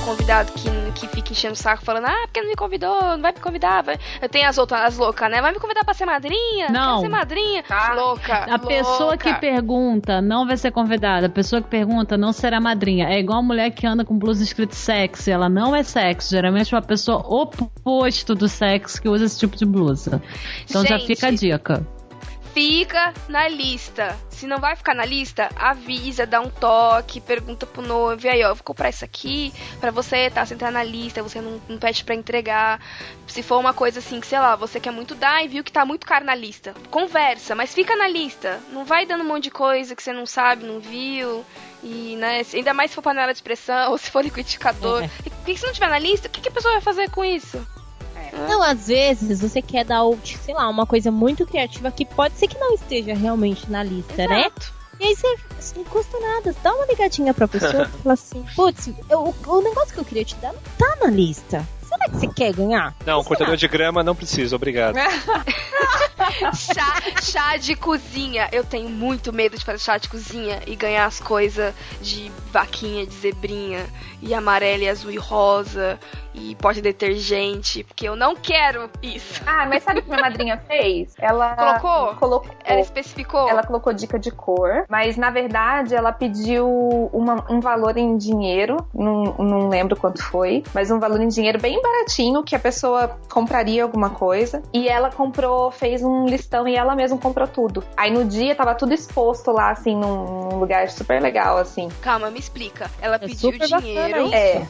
Convidado, convidado que, que fica enchendo o saco falando, ah, porque não me convidou, não vai me convidar. Vai. Eu tenho as outras, as loucas, né? Vai me convidar pra ser madrinha? Não. Quer ser madrinha? Ah, louca. A louca. pessoa que pergunta não vai ser convidada. A pessoa que pergunta não será madrinha. É igual a mulher que anda com blusa escrito sexy. Ela não é sexo. Geralmente é uma pessoa oposto do sexo que usa esse tipo de blusa. Então Gente, já fica a dica fica na lista. Se não vai ficar na lista, avisa, dá um toque, pergunta pro noivo, e aí, ó, eu vou comprar isso aqui pra você, tá? Você entrar na lista, você não, não pede pra entregar. Se for uma coisa assim que, sei lá, você quer muito dar e viu que tá muito caro na lista. Conversa, mas fica na lista. Não vai dando um monte de coisa que você não sabe, não viu. E, né, ainda mais se for panela de pressão ou [laughs] se for liquidificador. É. E se não tiver na lista, o que, que a pessoa vai fazer com isso? Não, às vezes você quer dar, sei lá, uma coisa muito criativa que pode ser que não esteja realmente na lista, né? E aí você, assim, não custa nada, dá uma ligadinha pra pessoa e fala assim, [laughs] putz, eu- o negócio que eu queria te dar não tá na lista. Será que você quer ganhar? Não, cortador de grama não precisa, obrigado. [laughs] chá, chá de cozinha. Eu tenho muito medo de fazer chá de cozinha e ganhar as coisas de vaquinha, de zebrinha, e amarelo, e azul e rosa, e pote de detergente, porque eu não quero isso. Ah, mas sabe o que minha madrinha fez? Ela Colocou? colocou Ela especificou? Ela colocou dica de cor, mas na verdade ela pediu uma- um valor em dinheiro, não, não lembro quanto foi, mas um valor em dinheiro bem baratinho que a pessoa compraria alguma coisa. E ela comprou, fez um listão e ela mesma comprou tudo. Aí no dia tava tudo exposto lá, assim, num, num lugar super legal, assim. Calma, me explica. Ela pediu super bacana dinheiro. isso. É.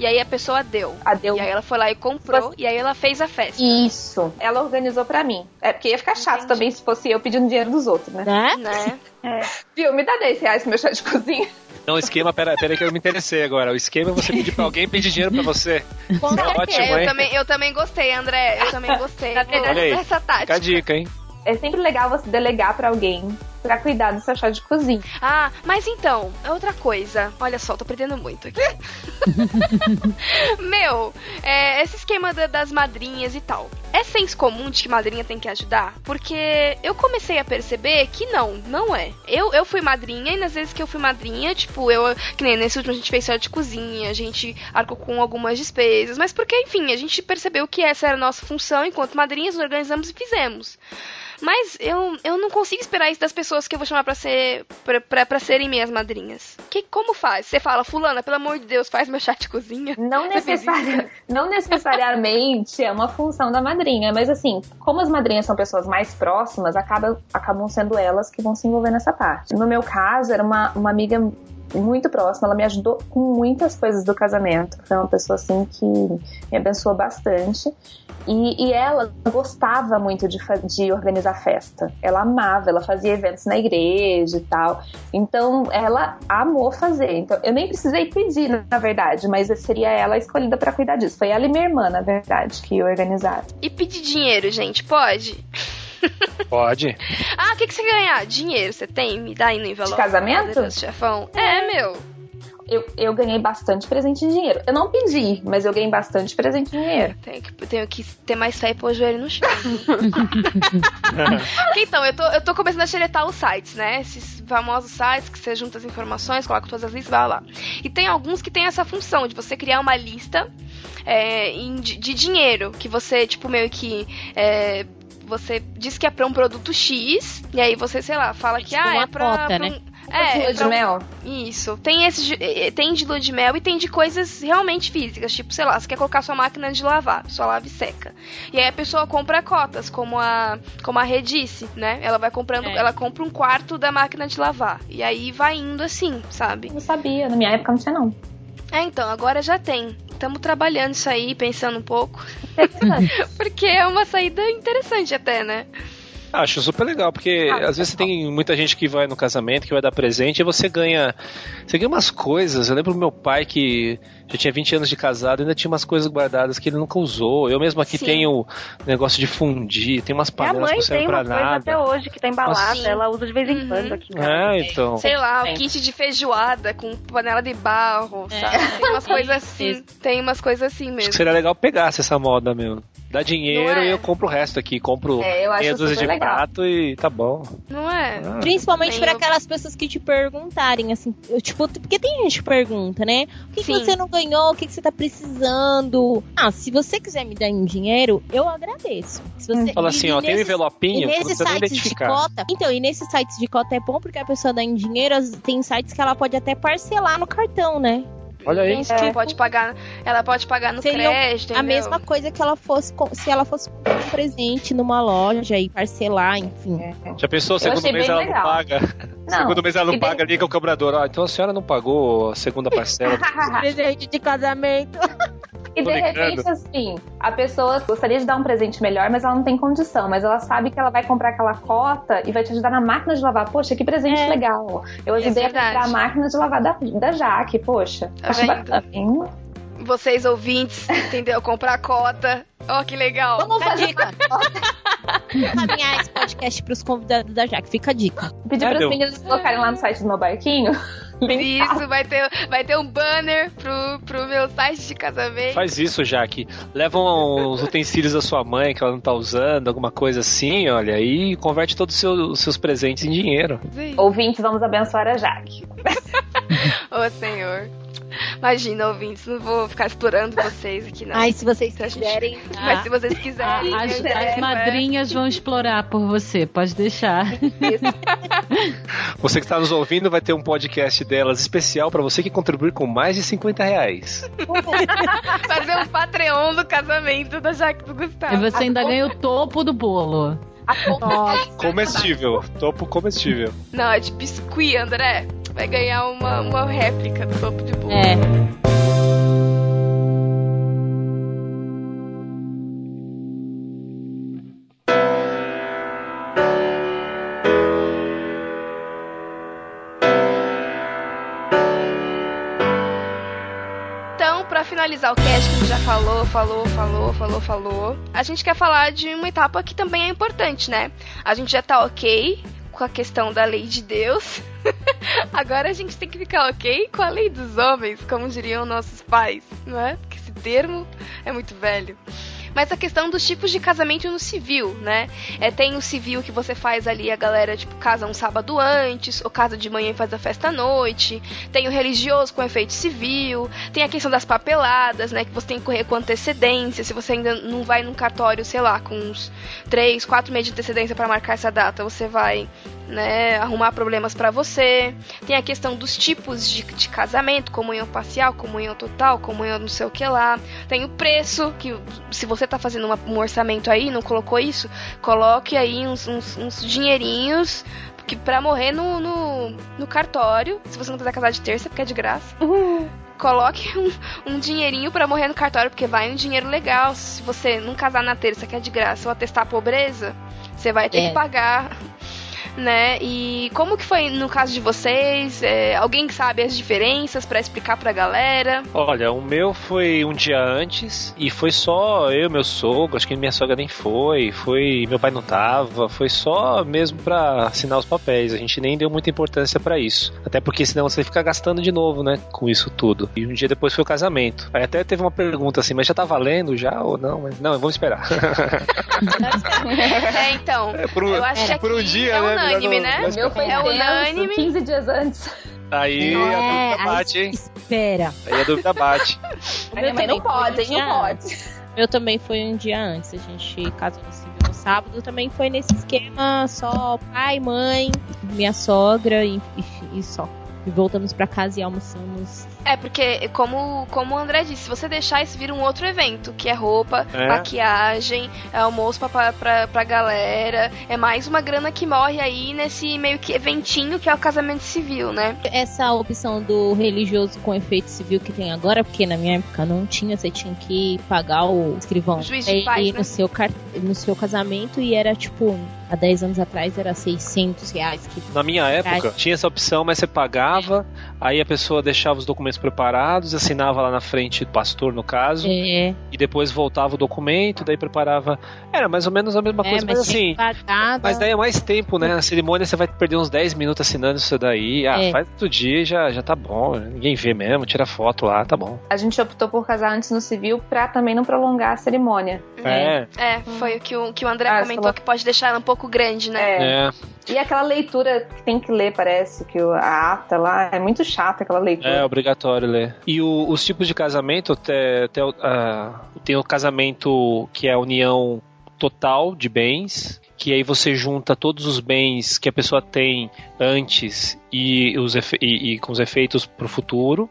E aí a pessoa deu. A deu. E aí ela foi lá e comprou, e aí ela fez a festa. Isso. Ela organizou pra mim. É porque ia ficar chato também se fosse eu pedindo dinheiro dos outros, né? Né? Né? É. Viu? Me dá 10 reais pro meu chá de cozinha. Não, o esquema, pera, pera aí que eu me interessei agora. O esquema é você pedir pra alguém pedir dinheiro pra você. Com é ótimo, eu, hein? também, eu também gostei, André. Eu também gostei. Na Olha aí, essa fica tática. a dica, hein? É sempre legal você delegar pra alguém pra cuidar do seu chá de cozinha. Ah, mas então, é outra coisa. Olha só, tô perdendo muito aqui. [laughs] Meu, é, esse esquema da- das madrinhas e tal. É senso comum de que madrinha tem que ajudar? Porque eu comecei a perceber que não, não é. Eu, eu fui madrinha e nas vezes que eu fui madrinha, tipo, eu. Que nem nesse último a gente fez só de cozinha, a gente arcou com algumas despesas, mas porque, enfim, a gente percebeu que essa era a nossa função enquanto madrinhas, organizamos e fizemos. Mas eu, eu não consigo esperar isso das pessoas que eu vou chamar pra ser pra serem minhas madrinhas. Que como faz? Você fala, fulana, pelo amor de Deus, faz meu chá de cozinha. Não, [laughs] necessaria, não necessariamente é uma função da madrinha, mas assim, como as madrinhas são pessoas mais próximas, acaba, acabam sendo elas que vão se envolver nessa parte. No meu caso, era uma, uma amiga muito próxima, ela me ajudou com muitas coisas do casamento. Foi uma pessoa assim que me abençoou bastante. E, e ela gostava muito de, de organizar festa. Ela amava, ela fazia eventos na igreja e tal. Então ela amou fazer. Então eu nem precisei pedir, na- verdade, mas seria ela escolhida pra cuidar disso. Foi ela e minha irmã, na verdade, que organizaram. E pedir dinheiro, gente, pode? Pode. Ah, o que, que você ganhar? Dinheiro, você tem? Me dá aí no envelope. De casamento? Deus, chefão. É, meu. Eu, eu ganhei bastante presente em dinheiro. Eu não pedi, mas eu ganhei bastante presente em dinheiro. Tenho que, tenho que ter mais fé e pôr o joelho no chão. [laughs] [laughs] então, eu tô, eu tô começando a xeretar os sites, né? Esses famosos sites que você junta as informações, coloca todas as listas, vai lá. E tem alguns que tem essa função de você criar uma lista é, de, de dinheiro, que você, tipo, meio que. é, você diz que é pra um produto X, e aí você, sei lá, fala que tipo ah, uma é pra. cota, pra né? um- é, Lua é de pra um- mel. Isso. Tem esse de- eh, tem de lua de mel e tem de coisas realmente físicas, tipo, sei lá, você quer colocar sua máquina de lavar, sua lave seca. E aí a pessoa compra cotas, como a como a Rê disse, né? Ela vai comprando, É. ela compra um quarto da máquina de lavar. E aí vai indo assim, sabe? Eu sabia, na minha época não tinha não. É, então, agora já tem. Estamos trabalhando isso aí, pensando um pouco. [laughs] Porque é uma saída interessante até, né? Acho super legal, porque Ah, às vezes tem muita gente que vai no casamento, que vai dar presente, e você ganha. Você ganha umas coisas. Eu lembro do meu pai que já tinha 20 anos de casado e ainda tinha umas coisas guardadas que ele nunca usou. Eu mesmo aqui Sim. tenho negócio de fundir, tem umas panelas que não servem pra nada. até hoje que tá embalada. Sim. Ela usa de vez em quando aqui. em casa. É, então. Sei lá, o kit de feijoada com panela de barro, É. sabe? Tem umas [laughs] coisas assim. Tem umas coisas assim Acho mesmo. que seria legal pegasse essa moda, meu. Dá dinheiro é? e eu compro o resto aqui. Compro É, eu acho meia dúzia de legal. prato e tá bom. Não é? Ah. Principalmente para aquelas pessoas que te perguntarem, assim, eu, tipo, porque tem gente que pergunta, né? O que, que você não ganhou? O que, que você tá precisando? Ah, se você quiser me dar em dinheiro, eu agradeço. Se você, Fala assim, e ó, tem um envelopinho, nesses você não sites de cota. Então, e nesses sites de cota é bom porque a pessoa dá em dinheiro, tem sites que ela pode até parcelar no cartão, né? Olha aí. Ela É. pode pagar, ela pode pagar no Seria crédito, a entendeu? mesma coisa que ela fosse se ela fosse comprar um presente numa loja e parcelar, enfim. Já pensou, segundo mês ela legal. não paga? Não, segundo mês ela não e de- paga, liga o cobrador. Ó, então a senhora não pagou a segunda parcela. [laughs] presente de casamento. [laughs] E de repente, assim, a pessoa gostaria de dar um presente melhor, mas ela não tem condição. Mas ela sabe que ela vai comprar aquela cota e vai te ajudar na máquina de lavar. Poxa, que presente É. legal. Eu ajudei a verdade. comprar a máquina de lavar da, da Jaque, poxa. Tá acho vendo? bacana, hein? Vocês ouvintes, entendeu? Comprar cota. Ó, que legal. Vamos Fica a fazer dica. Encaminhar esse podcast pros convidados da Jaque. Fica a dica. pedir para os meninos colocarem lá no site do meu barquinho. Isso, vai ter, vai ter um banner pro, pro meu site de casamento. Faz isso, Jaque. Leva uns utensílios da sua mãe que ela não tá usando, alguma coisa assim, olha, e converte todos os seus, os seus presentes em dinheiro. Ouvintes, vamos abençoar a Jaque. [laughs] Ô, senhor. Imagina, ouvintes, não vou ficar explorando vocês aqui, não. Ai, se vocês Se a gente- quiserem. [laughs] Mas se vocês quiserem. As, eu as quero, madrinhas vão explorar por você, pode deixar. [laughs] Você que está nos ouvindo vai ter um podcast delas especial para você que contribuir com mais de 50 reais. é. [laughs] Fazer um Patreon do casamento da Jaque do Gustavo. E você ainda ganha o topo do bolo. Comestível, topo comestível. Não, é de biscuit, André. Vai ganhar uma, uma réplica do topo de bolo. é. Então, pra finalizar o cast, falou, falou, falou, falou, falou, a gente quer falar de uma etapa que também é importante, né? A gente já tá ok com a questão da lei de Deus. [laughs] Agora a gente tem que ficar ok com a lei dos homens, como diriam nossos pais, não é? Porque esse termo é muito velho. Mas a questão dos tipos de casamento no civil, né? É, tem o civil que você faz ali, a galera, tipo, casa um sábado antes, ou casa de manhã e faz a festa à noite. Tem o religioso com efeito civil. Tem a questão das papeladas, né? Que você tem que correr com antecedência. Se você ainda não vai num cartório, sei lá, com uns 3, 4 meses de antecedência para marcar essa data, você vai né, arrumar problemas pra você. Tem a questão dos tipos de, de casamento, comunhão parcial, comunhão total, comunhão não sei o que lá. Tem o preço, que se você tá fazendo uma- um orçamento aí, não colocou isso, coloque aí uns, uns, uns dinheirinhos que pra morrer no, no, no cartório, se você não quiser casar de terça, porque é de graça. Coloque [laughs] um, um dinheirinho pra morrer no cartório, porque vai um dinheiro legal. Se você não casar na terça, que é de graça, ou atestar a pobreza, você vai ter É. que pagar né? E como que foi no caso de vocês? É, alguém que sabe as diferenças pra explicar pra galera? Olha, o meu foi um dia antes e foi só eu, meu sogro, acho que minha sogra nem foi, foi meu pai não tava, foi só mesmo pra assinar os papéis. A gente nem deu muita importância pra isso, até porque senão você fica gastando de novo, né, com isso tudo. E um dia depois foi o casamento. Aí até teve uma pergunta assim, mas já tá valendo já ou não? Não, vamos esperar. [laughs] É, então. É, por um- eu acho que por um dia, é né, unânime, né? mas- Meu foi É unânime. 15 dias antes. Aí Não a é, dúvida bate, aí hein? espera. Aí a dúvida bate. [laughs] Mas não pode, hein? Não pode. Eu também foi um dia antes. A gente casou no civil no sábado. Também foi nesse esquema só pai, mãe, minha sogra e, e- e só. E voltamos pra casa e almoçamos. É, porque, como, como o André disse, se você deixar isso vira um outro evento, que é roupa, É. maquiagem, é almoço pra, pra, pra galera. É mais uma grana que morre aí nesse meio que eventinho que é o casamento civil, né? Essa opção do religioso com efeito civil que tem agora, porque na minha época não tinha, você tinha que pagar o escrivão O juiz de paz, né? no, seu no seu casamento e era tipo, há 10 anos atrás era 600 reais. Que... Na minha época, tinha essa opção, mas você pagava, aí a pessoa deixava os documentos preparados, assinava lá na frente do pastor, no caso, É, e depois voltava o documento, daí preparava. Era mais ou menos a mesma é, coisa, mas, mas assim. Mas daí é mais tempo, né? Na cerimônia você vai perder uns 10 minutos assinando isso daí. Ah, É. faz outro dia já, já tá bom. Ninguém vê mesmo, tira foto lá, tá bom. A gente optou por casar antes no civil pra também não prolongar a cerimônia. É, É, foi o que o, que o André Ah, comentou falou- que pode deixar ela um pouco grande, né? É. é. E aquela leitura que tem que ler, parece, que a ata lá, é muito chata aquela leitura. É obrigatório ler. E o- os tipos de casamento, até, até ah, tem o casamento que é a união total de bens, que aí você junta todos os bens que a pessoa tem antes e, os e, e com os efeitos para o futuro.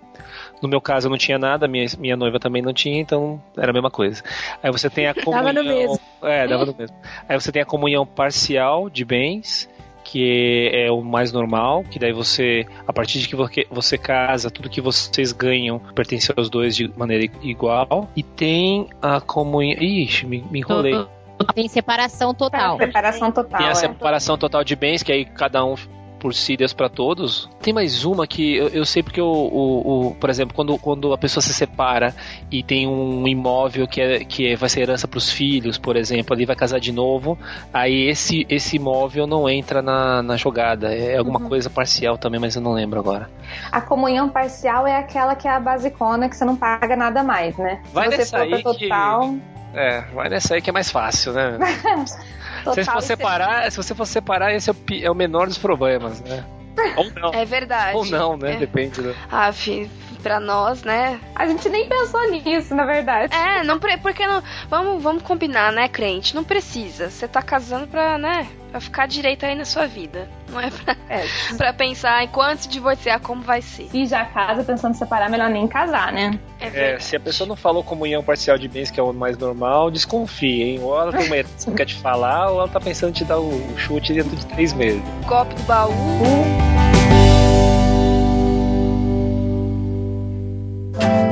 No meu caso, eu não tinha nada, minha, minha noiva também não tinha, então era a mesma coisa. Aí você tem a [laughs] comunhão. dava no mesmo. É, dava no mesmo. Aí você tem a comunhão parcial de bens, que é o mais normal, que daí você, a partir de que você casa, tudo que vocês ganham pertence aos dois de maneira igual. E tem a comunhão. Ixi, me, me enrolei. Tem separação total. Separação total. Tem a é. separação total de bens, que aí cada um por si, Deus para todos. Tem mais uma que eu, eu sei porque o, o, o, por exemplo, quando, quando a pessoa se separa e tem um imóvel que, é, que é, vai ser herança para os filhos, por exemplo, ali vai casar de novo, aí esse, esse imóvel não entra na, na jogada. É alguma uhum. coisa parcial também, mas eu não lembro agora. A comunhão parcial é aquela que é a basicona, que você não paga nada mais, né? Vai se você for total. Que... É, vai nessa aí que é mais fácil, né? [laughs] se for separar, se você for separar, esse é o, é o menor dos problemas, né? [laughs] Ou não. É verdade. Ou não, né? É. Depende. Do... Ah, filho, pra nós, né? A gente nem pensou nisso, na verdade. É, não pre... porque não. Vamos, vamos combinar, né, crente? Não precisa. Você tá casando pra, né? Pra ficar direito aí na sua vida. Não é pra, É. [laughs] pra pensar em quando se divorciar, como vai ser. Se já casa pensando em separar, melhor nem casar, né? É É, verdade. se a pessoa não falou comunhão parcial de bens, que é o mais normal, desconfie, hein? Ou ela tem uma [laughs] que quer te falar, ou ela tá pensando em te dar o chute dentro de três meses. Golpe do baú. Alguém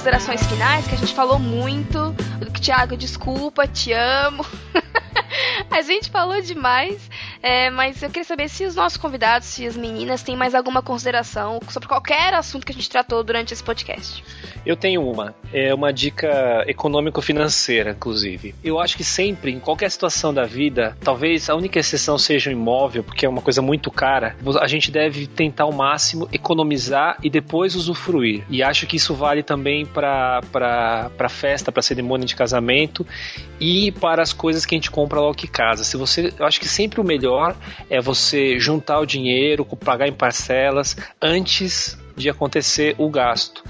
considerações finais que a gente falou muito? Tiago, desculpa, te amo. [laughs] [laughs] a gente falou demais, é, mas eu queria saber se os nossos convidados, se as meninas têm mais alguma consideração sobre qualquer assunto que a gente tratou durante esse podcast. Eu tenho uma. É uma dica econômico-financeira, inclusive. Eu acho que sempre, em qualquer situação da vida, talvez a única exceção seja o imóvel, porque é uma coisa muito cara, a gente deve tentar ao máximo economizar e depois usufruir. E acho que isso vale também para festa, para cerimônia de casamento e para as coisas que a gente compra logo que casa. Se você, eu acho que sempre o melhor é você juntar o dinheiro, pagar em parcelas antes de acontecer o gasto.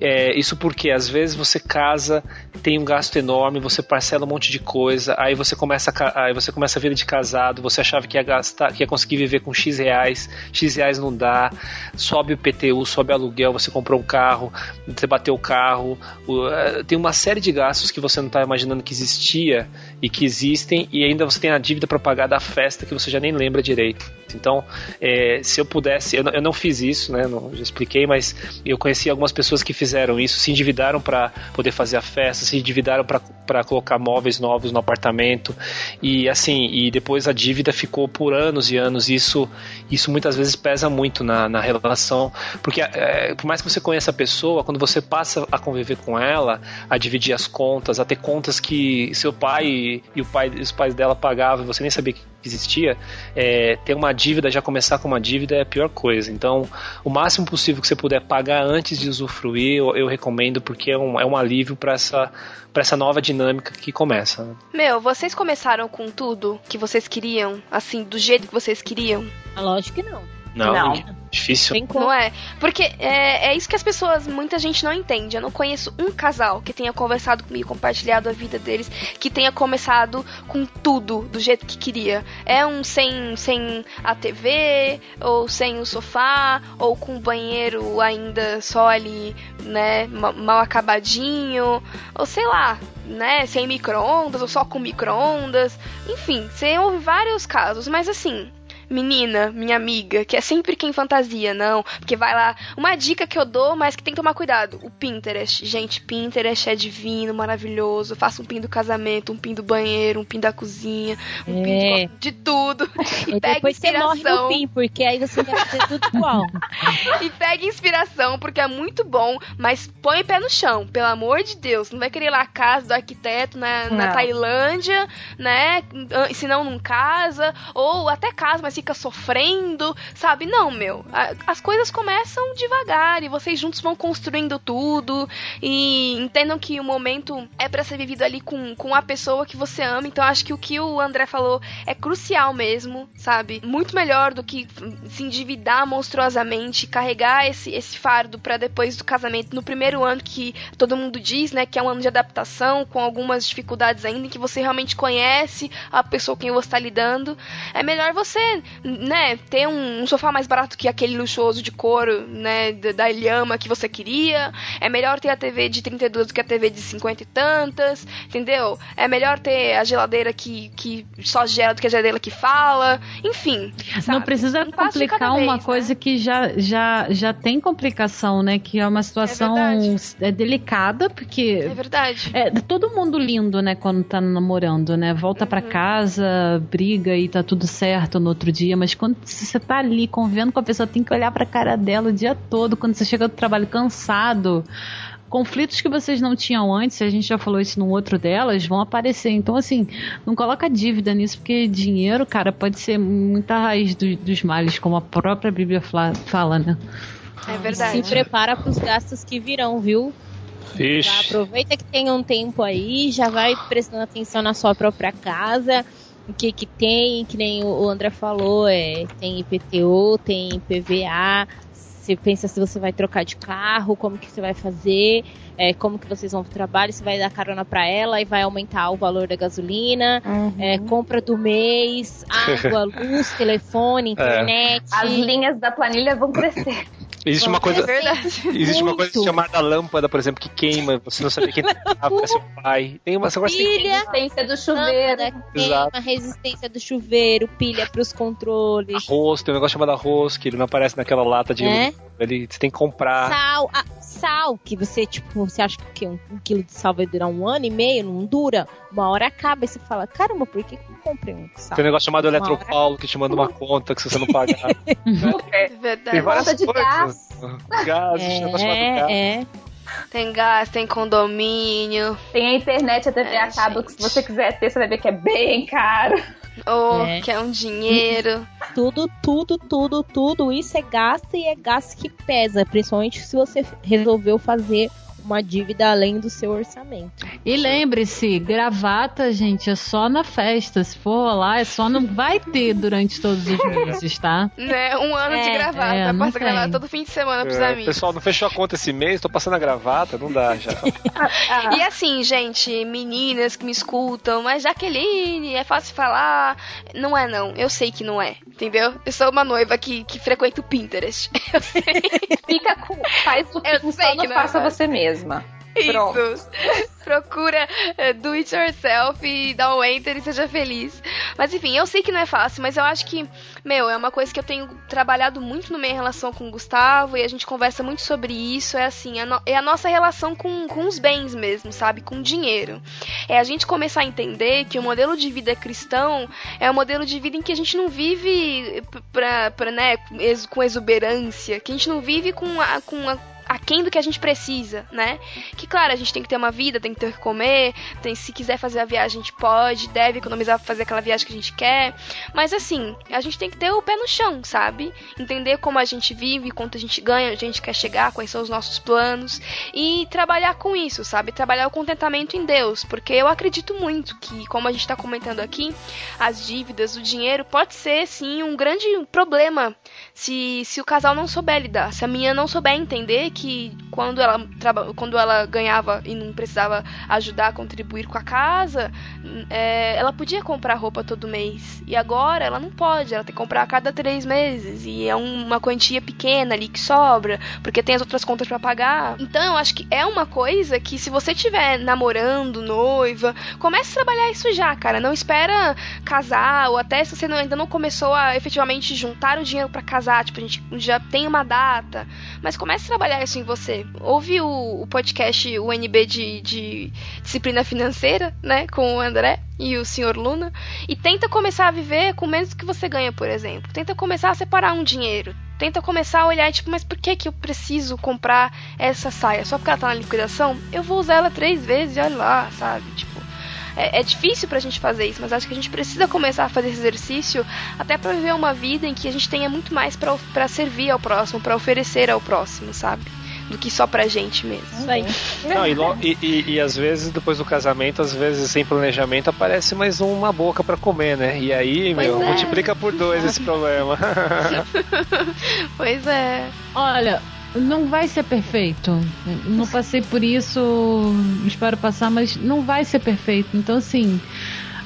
É, isso porque às vezes você casa, tem um gasto enorme, você parcela um monte de coisa, aí você começa a, aí você começa a vida de casado, você achava que ia gastar, que ia conseguir viver com X reais, X reais não dá, sobe o PTU, sobe o aluguel, você comprou um carro, você bateu o carro, eh, tem uma série de gastos que você não está imaginando que existia e que existem, e ainda você tem a dívida para pagar da festa que você já nem lembra direito. Então, é, se eu pudesse, eu não, eu não fiz isso, né? Não, já expliquei, mas eu conheci algumas pessoas que fizeram isso, se endividaram para poder fazer a festa, se endividaram para colocar móveis novos no apartamento e assim, e depois a dívida ficou por anos e anos. E isso, isso muitas vezes pesa muito na, na relação, porque é, por mais que você conheça a pessoa, quando você passa a conviver com ela, a dividir as contas, a ter contas que seu pai e o pai, os pais dela pagavam você nem sabia que existia, é, ter uma dívida, já começar com uma dívida é a pior coisa. Então, o máximo possível que você puder pagar antes de usufruir, eu, eu recomendo, porque é um, é um alívio para essa, pra essa nova dinâmica que começa. né? Meu, vocês começaram com tudo que vocês queriam? Assim, do jeito que vocês queriam? Lógico que não. Não, Não. difícil. Tem como. Não é? Porque é, é isso que as pessoas, muita gente não entende. Eu não conheço um casal que tenha conversado comigo, compartilhado a vida deles, que tenha começado com tudo do jeito que queria. É um sem, sem a TV, ou sem o sofá, ou com o banheiro ainda só ali, né, ma- mal acabadinho, ou sei lá, né, sem micro-ondas, ou só com micro-ondas. Enfim, você ouve vários casos, mas assim, menina, minha amiga, que é sempre quem fantasia, não. Porque vai lá. Uma dica que eu dou, mas que tem que tomar cuidado: o Pinterest. Gente, Pinterest é divino, maravilhoso. Faça um pin do casamento, um pin do banheiro, um pin da cozinha, um pin de, É. de tudo. [laughs] E pega depois você morre no inspiração. fim, porque aí você vai fazer tudo igual. [laughs] e pega inspiração, porque é muito bom, mas põe o pé no chão, pelo amor de Deus. Não vai querer ir lá a casa do arquiteto na, na Não. Tailândia, né? Ah, Se não, não casa. Ou até casa, mas depois fica sofrendo, sabe? Não, meu. As coisas começam devagar e vocês juntos vão construindo tudo e entendam que o momento é para ser vivido ali com, com a pessoa que você ama. Então acho que o que o André falou é crucial mesmo, sabe? Muito melhor do que se endividar monstruosamente, carregar esse, esse fardo para depois do casamento, no primeiro ano que todo mundo diz, né, que é um ano de adaptação, com algumas dificuldades ainda, em que você realmente conhece a pessoa com quem você está lidando. É melhor você, né, ter um, um, sofá mais barato que aquele luxuoso de couro, né, da, Ilhama que você queria. É melhor ter a TV de 32 do que a TV de 50 e tantas, entendeu? É melhor ter a geladeira que, que só gera do que a geladeira que fala. Enfim. Sabe? Não precisa complicar uma vez, coisa né? que já, já, já tem complicação, né? Que é uma situação é, é delicada, porque. É verdade. É todo mundo lindo, né, quando tá namorando, né? Volta uhum. para casa, briga e tá tudo certo no outro dia, mas quando você tá ali convivendo com a pessoa, tem que olhar pra cara dela o dia todo, quando você chega do trabalho cansado conflitos que vocês não tinham antes, a gente já falou isso num outro delas, vão aparecer. Então, assim, não coloca dívida nisso, porque dinheiro, cara, pode ser muita raiz do, dos males, como a própria Bíblia fala, né? É verdade. Se prepara para os gastos que virão, viu? Vixe. aproveita que tem um tempo aí, já vai prestando atenção na sua própria casa, o que que tem, que nem o André falou, é, tem IPTU, tem PVA, você pensa se você vai trocar de carro, como que você vai fazer, é, como que vocês vão pro trabalho, se vai dar carona para ela e vai aumentar o valor da gasolina, uhum. é, compra do mês, [laughs] água, luz, telefone, é. internet. As linhas da planilha vão crescer. [laughs] Existe uma coisa. É existe uma coisa chamada lâmpada, por exemplo, que queima, você não sabe quem tá, é seu pai. Tem uma coisa pilha, resistência do chuveiro. Lâmpada, queima, resistência do chuveiro, pilha pros controles. Arroz, tem um negócio chamado arroz, que ele não aparece naquela lata de. É? Ele, você tem que comprar. Sal, ah, sal, que você, tipo, você acha que um, um, quilo de sal vai durar um ano e meio, não dura. Uma hora acaba e você fala, caramba, por que, que eu comprei um sal? Tem um negócio chamado Eletropaulo que te manda uma conta que se você não pagar. [laughs] é verdade. Tem várias conta de coisas. gás. Gás, é, gás. É. Tem gás, tem condomínio. Tem a internet, a TV é, a cabo, que se você quiser ter, você vai ver que é bem caro. Ou oh, é. que é um dinheiro. Tudo, tudo, tudo, tudo isso é gasto e é gasto que pesa, principalmente se você resolveu fazer uma dívida além do seu orçamento. E lembre-se, gravata, gente, é só na festa. Se for lá, é só não vai ter durante todos os meses, tá? Né? Um ano é, de gravata. É, passa gravata todo fim de semana pros é, amigos. Pessoal, não fechou a conta esse mês, tô passando a gravata, não dá já. e assim, gente, meninas que me escutam, mas Jaqueline, é fácil falar. Não é, não. Eu sei que não é, entendeu? Eu sou uma noiva que, que frequenta o Pinterest. [laughs] Eu sei. Fica com. Faz o que só não faça é você mesmo mesma. Isso. [laughs] Procura uh, do it yourself e dá um enter e seja feliz. Mas enfim, eu sei que não é fácil, mas eu acho que, meu, é uma coisa que eu tenho trabalhado muito no minha relação com o Gustavo e a gente conversa muito sobre isso. É assim, a no, é a nossa relação com, com os bens mesmo, sabe? Com o dinheiro. É a gente começar a entender que o modelo de vida cristão é um modelo de vida em que a gente não vive pra, pra, né, com exuberância, que a gente não vive com a, com a aquém do que a gente precisa, né? Que claro, a gente tem que ter uma vida, tem que ter o que comer, tem, se quiser fazer a viagem, a gente pode, deve economizar pra fazer aquela viagem que a gente quer. Mas assim, a gente tem que ter o pé no chão, sabe? Entender como a gente vive, quanto a gente ganha, a gente quer chegar, quais são os nossos planos e trabalhar com isso, sabe? Trabalhar o contentamento em Deus, porque eu acredito muito que, como a gente tá comentando aqui, as dívidas, o dinheiro pode ser sim um grande problema se, se o casal não souber lidar, se a minha não souber entender que quando ela, quando ela ganhava e não precisava ajudar a contribuir com a casa, é, ela podia comprar roupa todo mês. E agora ela não pode, ela tem que comprar a cada três meses. E é uma quantia pequena ali que sobra, porque tem as outras contas para pagar. Então eu acho que é uma coisa que se você estiver namorando, noiva, comece a trabalhar isso já, cara. Não espera casar, ou até se você não, ainda não começou a efetivamente juntar o dinheiro para casar, tipo, a gente já tem uma data. Mas comece a trabalhar isso em você. Ouve o, o podcast UNB de, de disciplina financeira, né? Com o André e o senhor Luna. E tenta começar a viver com menos do que você ganha, por exemplo. Tenta começar a separar um dinheiro. Tenta começar a olhar, tipo, mas por que, que eu preciso comprar essa saia? Só porque ela tá na liquidação? Eu vou usar ela três vezes e olha lá, sabe? Tipo, É, é difícil pra gente fazer isso, mas acho que a gente precisa começar a fazer esse exercício até pra viver uma vida em que a gente tenha muito mais pra servir ao próximo, pra oferecer ao próximo, sabe? Do que só pra gente mesmo. Não, e, lo- e, e- e às vezes, depois do casamento, às vezes sem planejamento, aparece mais uma boca pra comer, né? E aí, Pois meu, é. multiplica por dois esse problema. [laughs] pois é. Olha, não vai ser perfeito. Não passei por isso, espero passar, mas não vai ser perfeito. Então, assim,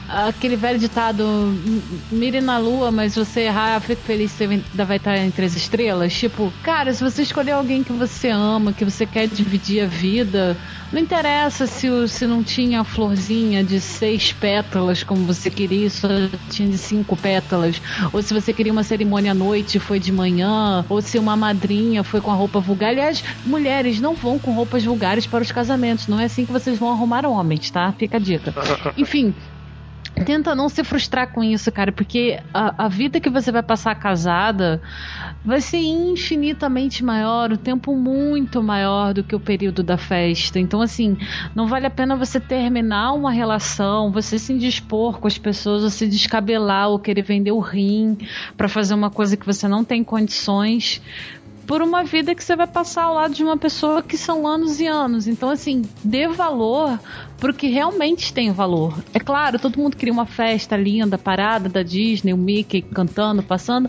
aquele velho ditado: "M- mire na lua, mas você errar, fico feliz você ainda vai estar entre as estrelas. Tipo, cara, se você escolher alguém que você ama, que você quer dividir a vida, não interessa se, se não tinha a florzinha de seis pétalas como você queria, só tinha de cinco pétalas. Ou se você queria uma cerimônia à noite e foi de manhã. Ou se uma madrinha foi com a roupa vulgar. Aliás, mulheres não vão com roupas vulgares para os casamentos. Não é assim que vocês vão arrumar homens, tá? Fica a dica. [laughs] Enfim. Tenta não se frustrar com isso, cara, porque a, a vida que você vai passar casada vai ser infinitamente maior, o tempo muito maior do que o período da festa. Então, assim, não vale a pena você terminar uma relação, você se indispor com as pessoas, ou se descabelar, ou querer vender o rim para fazer uma coisa que você não tem condições por uma vida que você vai passar ao lado de uma pessoa que são anos e anos. Então, assim, dê valor pro que realmente tem valor. É claro, todo mundo queria uma festa linda, parada da Disney, o Mickey cantando, passando,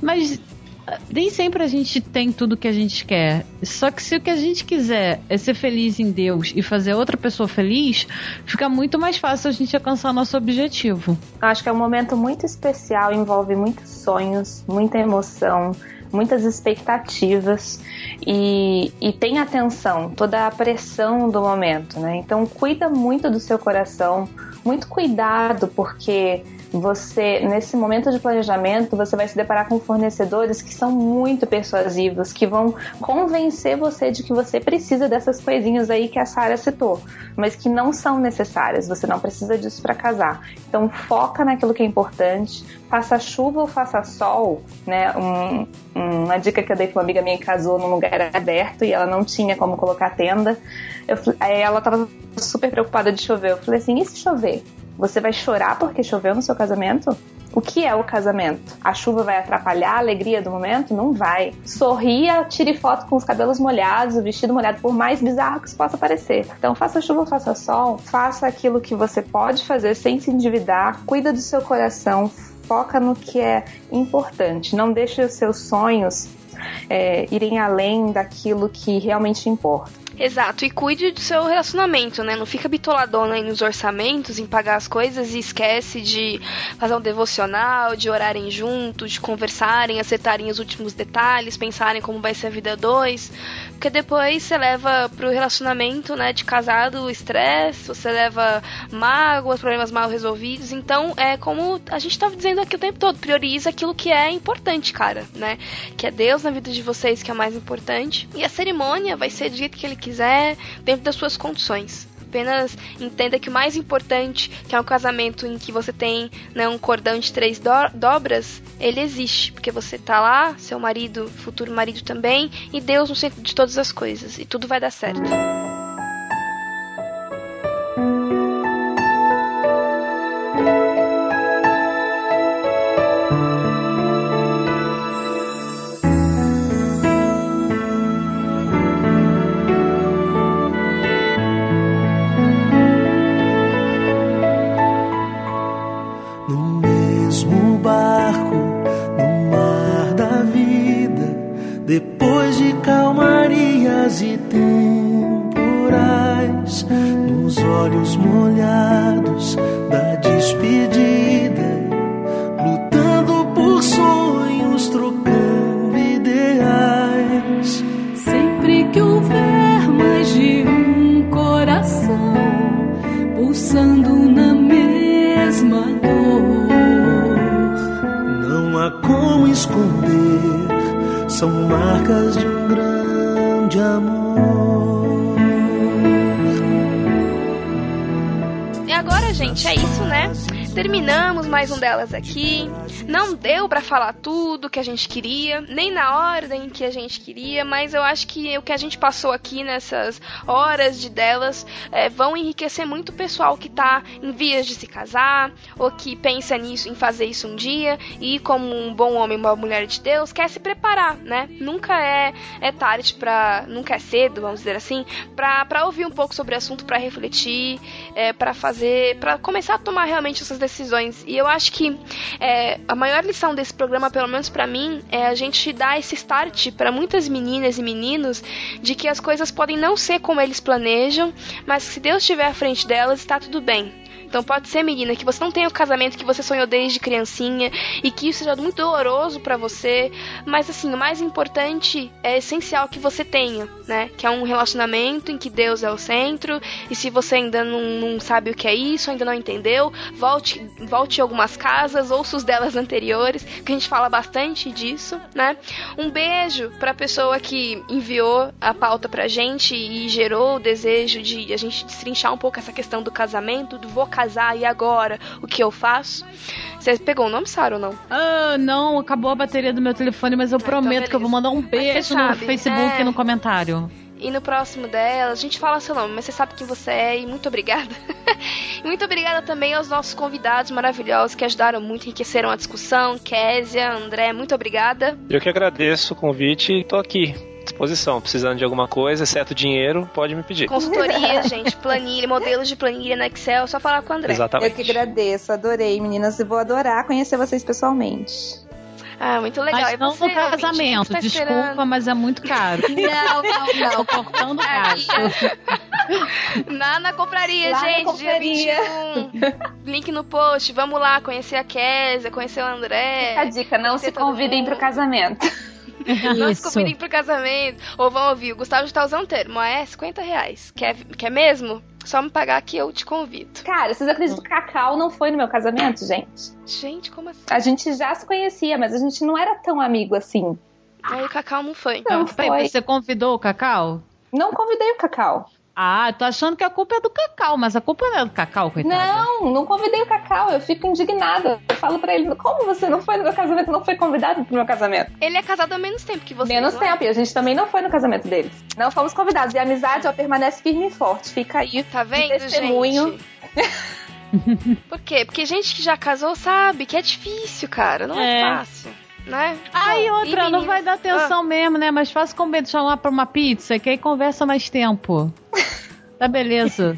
mas eh, nem sempre a gente tem tudo que a gente quer. Só que se o que a gente quiser é ser feliz em Deus e fazer outra pessoa feliz, fica muito mais fácil a gente alcançar nosso objetivo. Acho que é um momento muito especial, envolve muitos sonhos, muita emoção, muitas expectativas e, e tem atenção, toda a pressão do momento, né? Então cuida muito do seu coração, muito cuidado porque você nesse momento de planejamento você vai se deparar com fornecedores que são muito persuasivos, que vão convencer você de que você precisa dessas coisinhas aí que a Sara citou, mas que não são necessárias. Você não precisa disso para casar. Então foca naquilo que é importante. Faça chuva ou faça sol, né? Um- uma dica que eu dei para uma amiga minha que casou num lugar aberto e ela não tinha como colocar tenda. Eu, aí ela tava super preocupada de chover. Eu falei assim: e se chover? Você vai chorar porque choveu no seu casamento? O que é o casamento? A chuva vai atrapalhar a alegria do momento? Não vai. Sorria, tire foto com os cabelos molhados, o vestido molhado, por mais bizarro que isso possa parecer. Então faça chuva, faça sol, faça aquilo que você pode fazer sem se endividar, cuida do seu coração, foca no que é importante. Não deixe os seus sonhos é, irem além daquilo que realmente importa. Exato, e cuide do seu relacionamento, né? Não fica bitoladona aí nos orçamentos, em pagar as coisas e esquece de fazer um devocional, de orarem juntos, de conversarem, acertarem os últimos detalhes, pensarem como vai ser a vida dois. Porque depois você leva pro relacionamento, né, de casado, o estresse, você leva mágoas, problemas mal resolvidos. Então, é como a gente tava dizendo aqui o tempo todo, prioriza aquilo que é importante, cara, né? Que é Deus na vida de vocês, que é mais importante. E a cerimônia vai ser do jeito que ele quiser, dentro das suas condições. Apenas entenda que o mais importante, que é um casamento em que você tem né, um cordão de três do- dobras, ele existe. Porque você tá lá, seu marido, futuro marido também, e Deus no centro de todas as coisas. E tudo vai dar certo. Depois de calmarias e temporais, nos olhos molhados da despedida, são marcas de um grande amor. E agora, gente, é isso, né? terminamos mais um delas aqui. Não deu para falar tudo que a gente queria, nem na ordem que a gente queria, mas eu acho que o que a gente passou aqui nessas horas de delas é, vão enriquecer muito o pessoal que tá em vias de se casar ou que pensa nisso, em fazer isso um dia e como um bom homem, uma mulher de Deus, quer se preparar, né? Nunca é, é tarde para, nunca é cedo, vamos dizer assim, para ouvir um pouco sobre o assunto, para refletir, é, para fazer, para começar a tomar realmente essas decisões. E eu acho que é, a maior lição desse programa, pelo menos para mim, é a gente dar esse start para muitas meninas e meninos de que as coisas podem não ser como eles planejam, mas se Deus estiver à frente delas, está tudo bem. Então pode ser, menina, que você não tenha o casamento que você sonhou desde criancinha e que isso seja muito doloroso para você, mas assim, o mais importante é essencial que você tenha, né? Que é um relacionamento em que Deus é o centro e se você ainda não, não sabe o que é isso, ainda não entendeu, volte, volte algumas casas, ouça os delas [laughs] anteriores, que a gente fala bastante disso, né? Um beijo pra pessoa que enviou a pauta pra gente e gerou o desejo de a gente destrinchar um pouco essa questão do casamento, do vocabulário casar e agora o que eu faço? Você pegou o nome, Sara, ou não? Ah, não, acabou a bateria do meu telefone, mas eu ah, prometo então que eu vou mandar um beijo no Facebook e é... no comentário. E no próximo dela, a gente fala seu nome, mas você sabe quem você é e muito obrigada. [laughs] e muito obrigada também aos nossos convidados maravilhosos que ajudaram muito, enriqueceram a discussão. Késia, André, muito obrigada. Eu que agradeço o convite e tô aqui disposição. Precisando de alguma coisa, exceto dinheiro, pode me pedir. Consultoria, [laughs] gente, planilha, modelos de planilha no Excel, só falar com o André. Exatamente. Eu que agradeço, adorei, meninas, e vou adorar conhecer vocês pessoalmente. Ah, muito legal. Mas não no casamento, tá desculpa, esperando? mas é muito caro. Não, não, não. cortando gasto. [laughs] Na, na compraria, lá gente, na compraria. dia 21. Link no post, vamos lá conhecer a Kézia, conhecer o André. Fica a dica, não se convidem pro casamento. Não se convidem pro casamento. Ou vão ouvir, o Gustavo já tá usando um termo, é 50 reais. Quer, quer mesmo? Só me pagar que eu te convido. Cara, vocês acreditam que Cacau não foi no meu casamento, gente? Gente, como assim? A gente já se conhecia, mas a gente não era tão amigo assim. Aí o Cacau não foi. Não, não foi. Você convidou o Cacau? Não convidei o Cacau. Ah, tô achando que a culpa é do Cacau, mas a culpa não é do Cacau, coitada. Não, não convidei o Cacau, eu fico indignada. Eu falo pra ele, como você não foi no meu casamento, não foi convidado pro meu casamento? Ele é casado há menos tempo que você. Menos é? tempo, e a gente também não foi no casamento deles. Não fomos convidados, e a amizade ó, permanece firme e forte. Fica aí, tá vendo, testemunho. Gente? [laughs] Por quê? Porque gente que já casou sabe que é difícil, cara, não é, é fácil né? Ah, e outra, não vai dar atenção ah. mesmo, né? Mas faz com medo de chamar pra uma pizza, que aí conversa mais tempo. [laughs] tá beleza.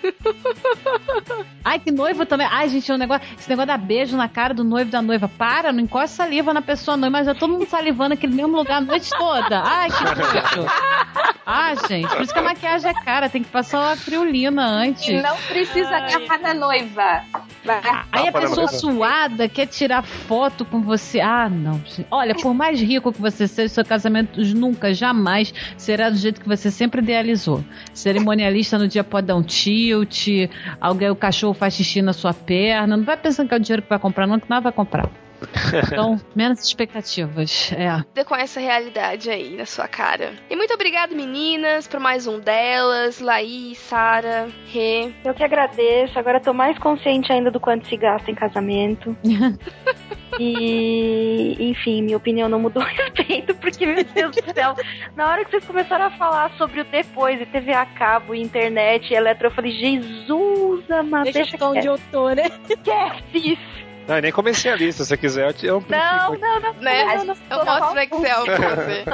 [laughs] Ai, que noivo também. Ai, gente, é um negócio. Esse negócio da beijo na cara do noivo e da noiva. Para, não encosta saliva na pessoa noiva, mas já todo mundo salivando aquele mesmo lugar a noite toda. Ai, que nojo. [laughs] Ah, gente, por isso que a maquiagem é cara, tem que passar uma criolina antes. E não precisa agarrar na noiva. Vai. Aí a pessoa suada quer tirar foto com você. Ah, não. Olha, por mais rico que você seja, seu casamento nunca, jamais será do jeito que você sempre idealizou. Cerimonialista no dia pode dar um tilt, alguém, o cachorro faz xixi na sua perna. Não vai pensando que é o dinheiro que vai comprar, não, que nada vai comprar. [laughs] Então, menos expectativas. É. Com essa realidade aí na sua cara. E muito obrigada, meninas, por mais um delas. Laís, Sara, Rê. Eu que agradeço. Agora eu tô mais consciente ainda do quanto se gasta em casamento. [laughs] E, enfim, minha opinião não mudou [laughs] a respeito, porque, meu Deus do céu, na hora que vocês começaram a falar sobre o depois, e TV a cabo, internet, eletro, eu falei, Jesus, amado, deixa, deixa onde eu tô, né? Esquece isso. Não, nem comecei a lista, se você quiser, eu, eu Não, não, não, né? não, não, Eu mostro no Excel pra você.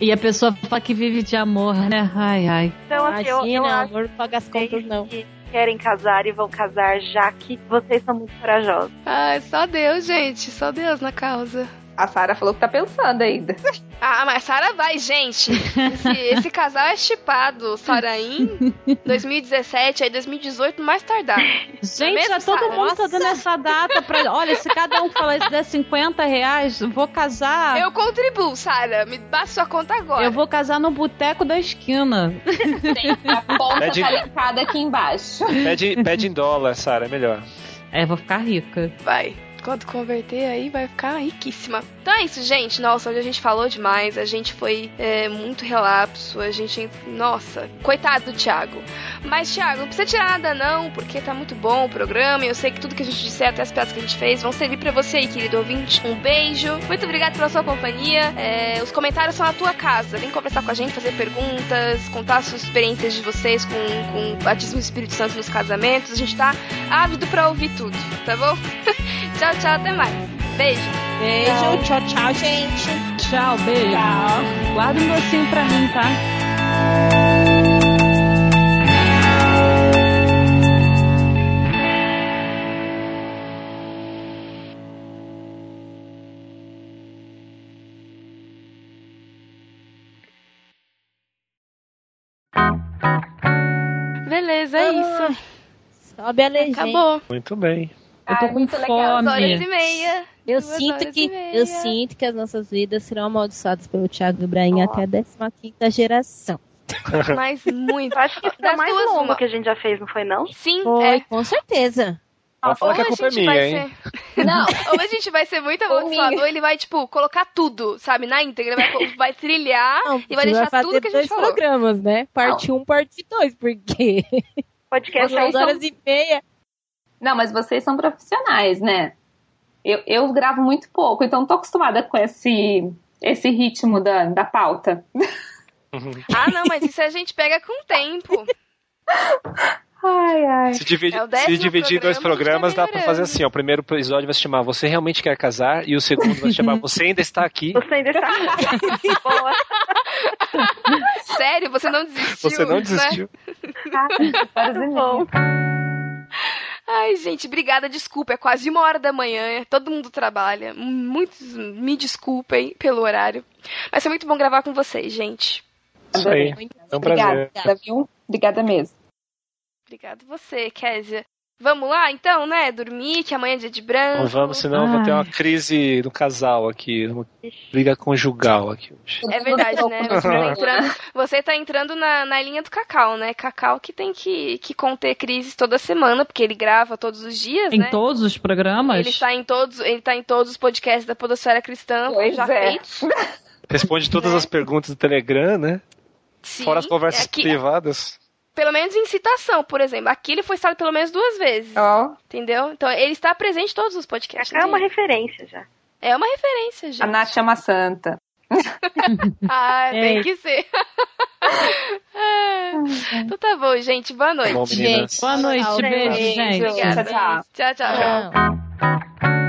E a pessoa fala que vive de amor, né? Ai, ai. Então, assim, Imagina, eu, eu amor não paga as contas, não. Que querem casar e vão casar, já que vocês são muito corajosos. Ai, só Deus, gente. Só Deus na causa. A Sara falou que tá pensando ainda. [laughs] Ah, mas Sara vai, gente. Esse, esse casal é chipado. Saraim, 2017, aí 2018, mais tardar. Gente, é todo Sarah? mundo tá dando essa data pra. Olha, se cada um falar isso der 50 reais, vou casar. Eu contribuo, Sara. Me basta sua conta agora. Eu vou casar no boteco da esquina. Tem, a [laughs] ponta pede... tá linkada aqui embaixo. Pede, pede em dólar, Sara, é melhor. É, vou ficar rica. Vai. Quando converter aí vai ficar riquíssima. Então é isso, gente. Nossa, hoje a gente falou demais. A gente foi é, muito relapso. A gente. Nossa, coitado do Thiago. Mas, Thiago, não precisa tirar nada, não, porque tá muito bom o programa. E eu sei que tudo que a gente disser, até as piadas que a gente fez, vão servir pra você aí, querido ouvinte. Um beijo. Muito obrigada pela sua companhia. É, os comentários são a tua casa. Vem conversar com a gente, fazer perguntas, contar suas experiências de vocês com, com o batismo do Espírito Santo nos casamentos. A gente tá ávido pra ouvir tudo, tá bom? [laughs] tchau, tchau, até mais. Beijo. Beijo, tchau, tchau, gente. Tchau, beijo. Tchau. Guarda um docinho pra mim, tá? Beleza, é isso. Sobe a legenda. Acabou. Muito bem. Eu tô Ai, com fome. Horas e meia. Eu Duas sinto, horas que, e meia. eu sinto que as nossas vidas serão amaldiçoadas pelo Thiago Ibrahim até a 15 geração. [laughs] Mas muito. Acho que foi Das o mais longo uma. que a gente já fez, não foi não? Sim, Foi, é. com certeza. Ela fala que a Ou culpa é gente minha, vai hein? ser- Não, Ou a gente vai ser muito [laughs] amaldiçoado, ou ele vai, tipo, colocar tudo, sabe, na íntegra. Vai, vai trilhar Não, e vai deixar fazer tudo que a dois gente falou. programas, né? Parte 1, um, parte 2, porque Podcast [laughs] duas são- horas e meia. Não, mas vocês são profissionais, né? Eu, eu gravo muito pouco, então tô acostumada com esse, esse ritmo da, da pauta. [laughs] Ah, não, mas isso a gente pega com tempo. Ai, ai. Se, divide- É se dividir em dois programas, dá pra fazer assim: ó, o primeiro episódio vai se chamar Você Realmente Quer Casar, e o segundo vai se chamar [laughs] Você Ainda Está Aqui. Você ainda está [laughs] Boa. Sério, você não desistiu? Você não né? desistiu. Horas e meia. Ai, gente, obrigada, desculpa. É quase uma hora da manhã, todo mundo trabalha. Muitos me desculpem pelo horário. Mas foi muito bom gravar com vocês, gente. Isso aí. É um prazer. Obrigada, obrigada, viu? Obrigada mesmo. Obrigada você, Kézia. Vamos lá, então, né? Dormir, que amanhã é dia de branco. Não vamos, senão eu vou ter uma crise no casal aqui, uma briga conjugal aqui hoje. É verdade, né? [laughs] Você tá entrando, você tá entrando na, na linha do Cacau, né? Cacau que tem que, que conter crises toda semana, porque ele grava todos os dias, Em né? todos os programas? Ele tá em todos, ele tá em todos os podcasts da Podosfera Cristã, Pois já é. feitos. Responde todas as perguntas do Telegram, né? Sim, Fora as conversas é que- privadas. Pelo menos em citação, por exemplo. Aqui ele foi citado pelo menos duas vezes. Ó, Entendeu? Então ele está presente em todos os podcasts. É uma referência já. É uma referência, gente. a Nath uma santa. [laughs] Ah, tem É. que ser. [laughs] Então tá bom, gente. Boa noite. Bom. Gente, Boa noite, tchau, beijo, beijo. gente. Tchau, tchau. Tchau, tchau. Tchau.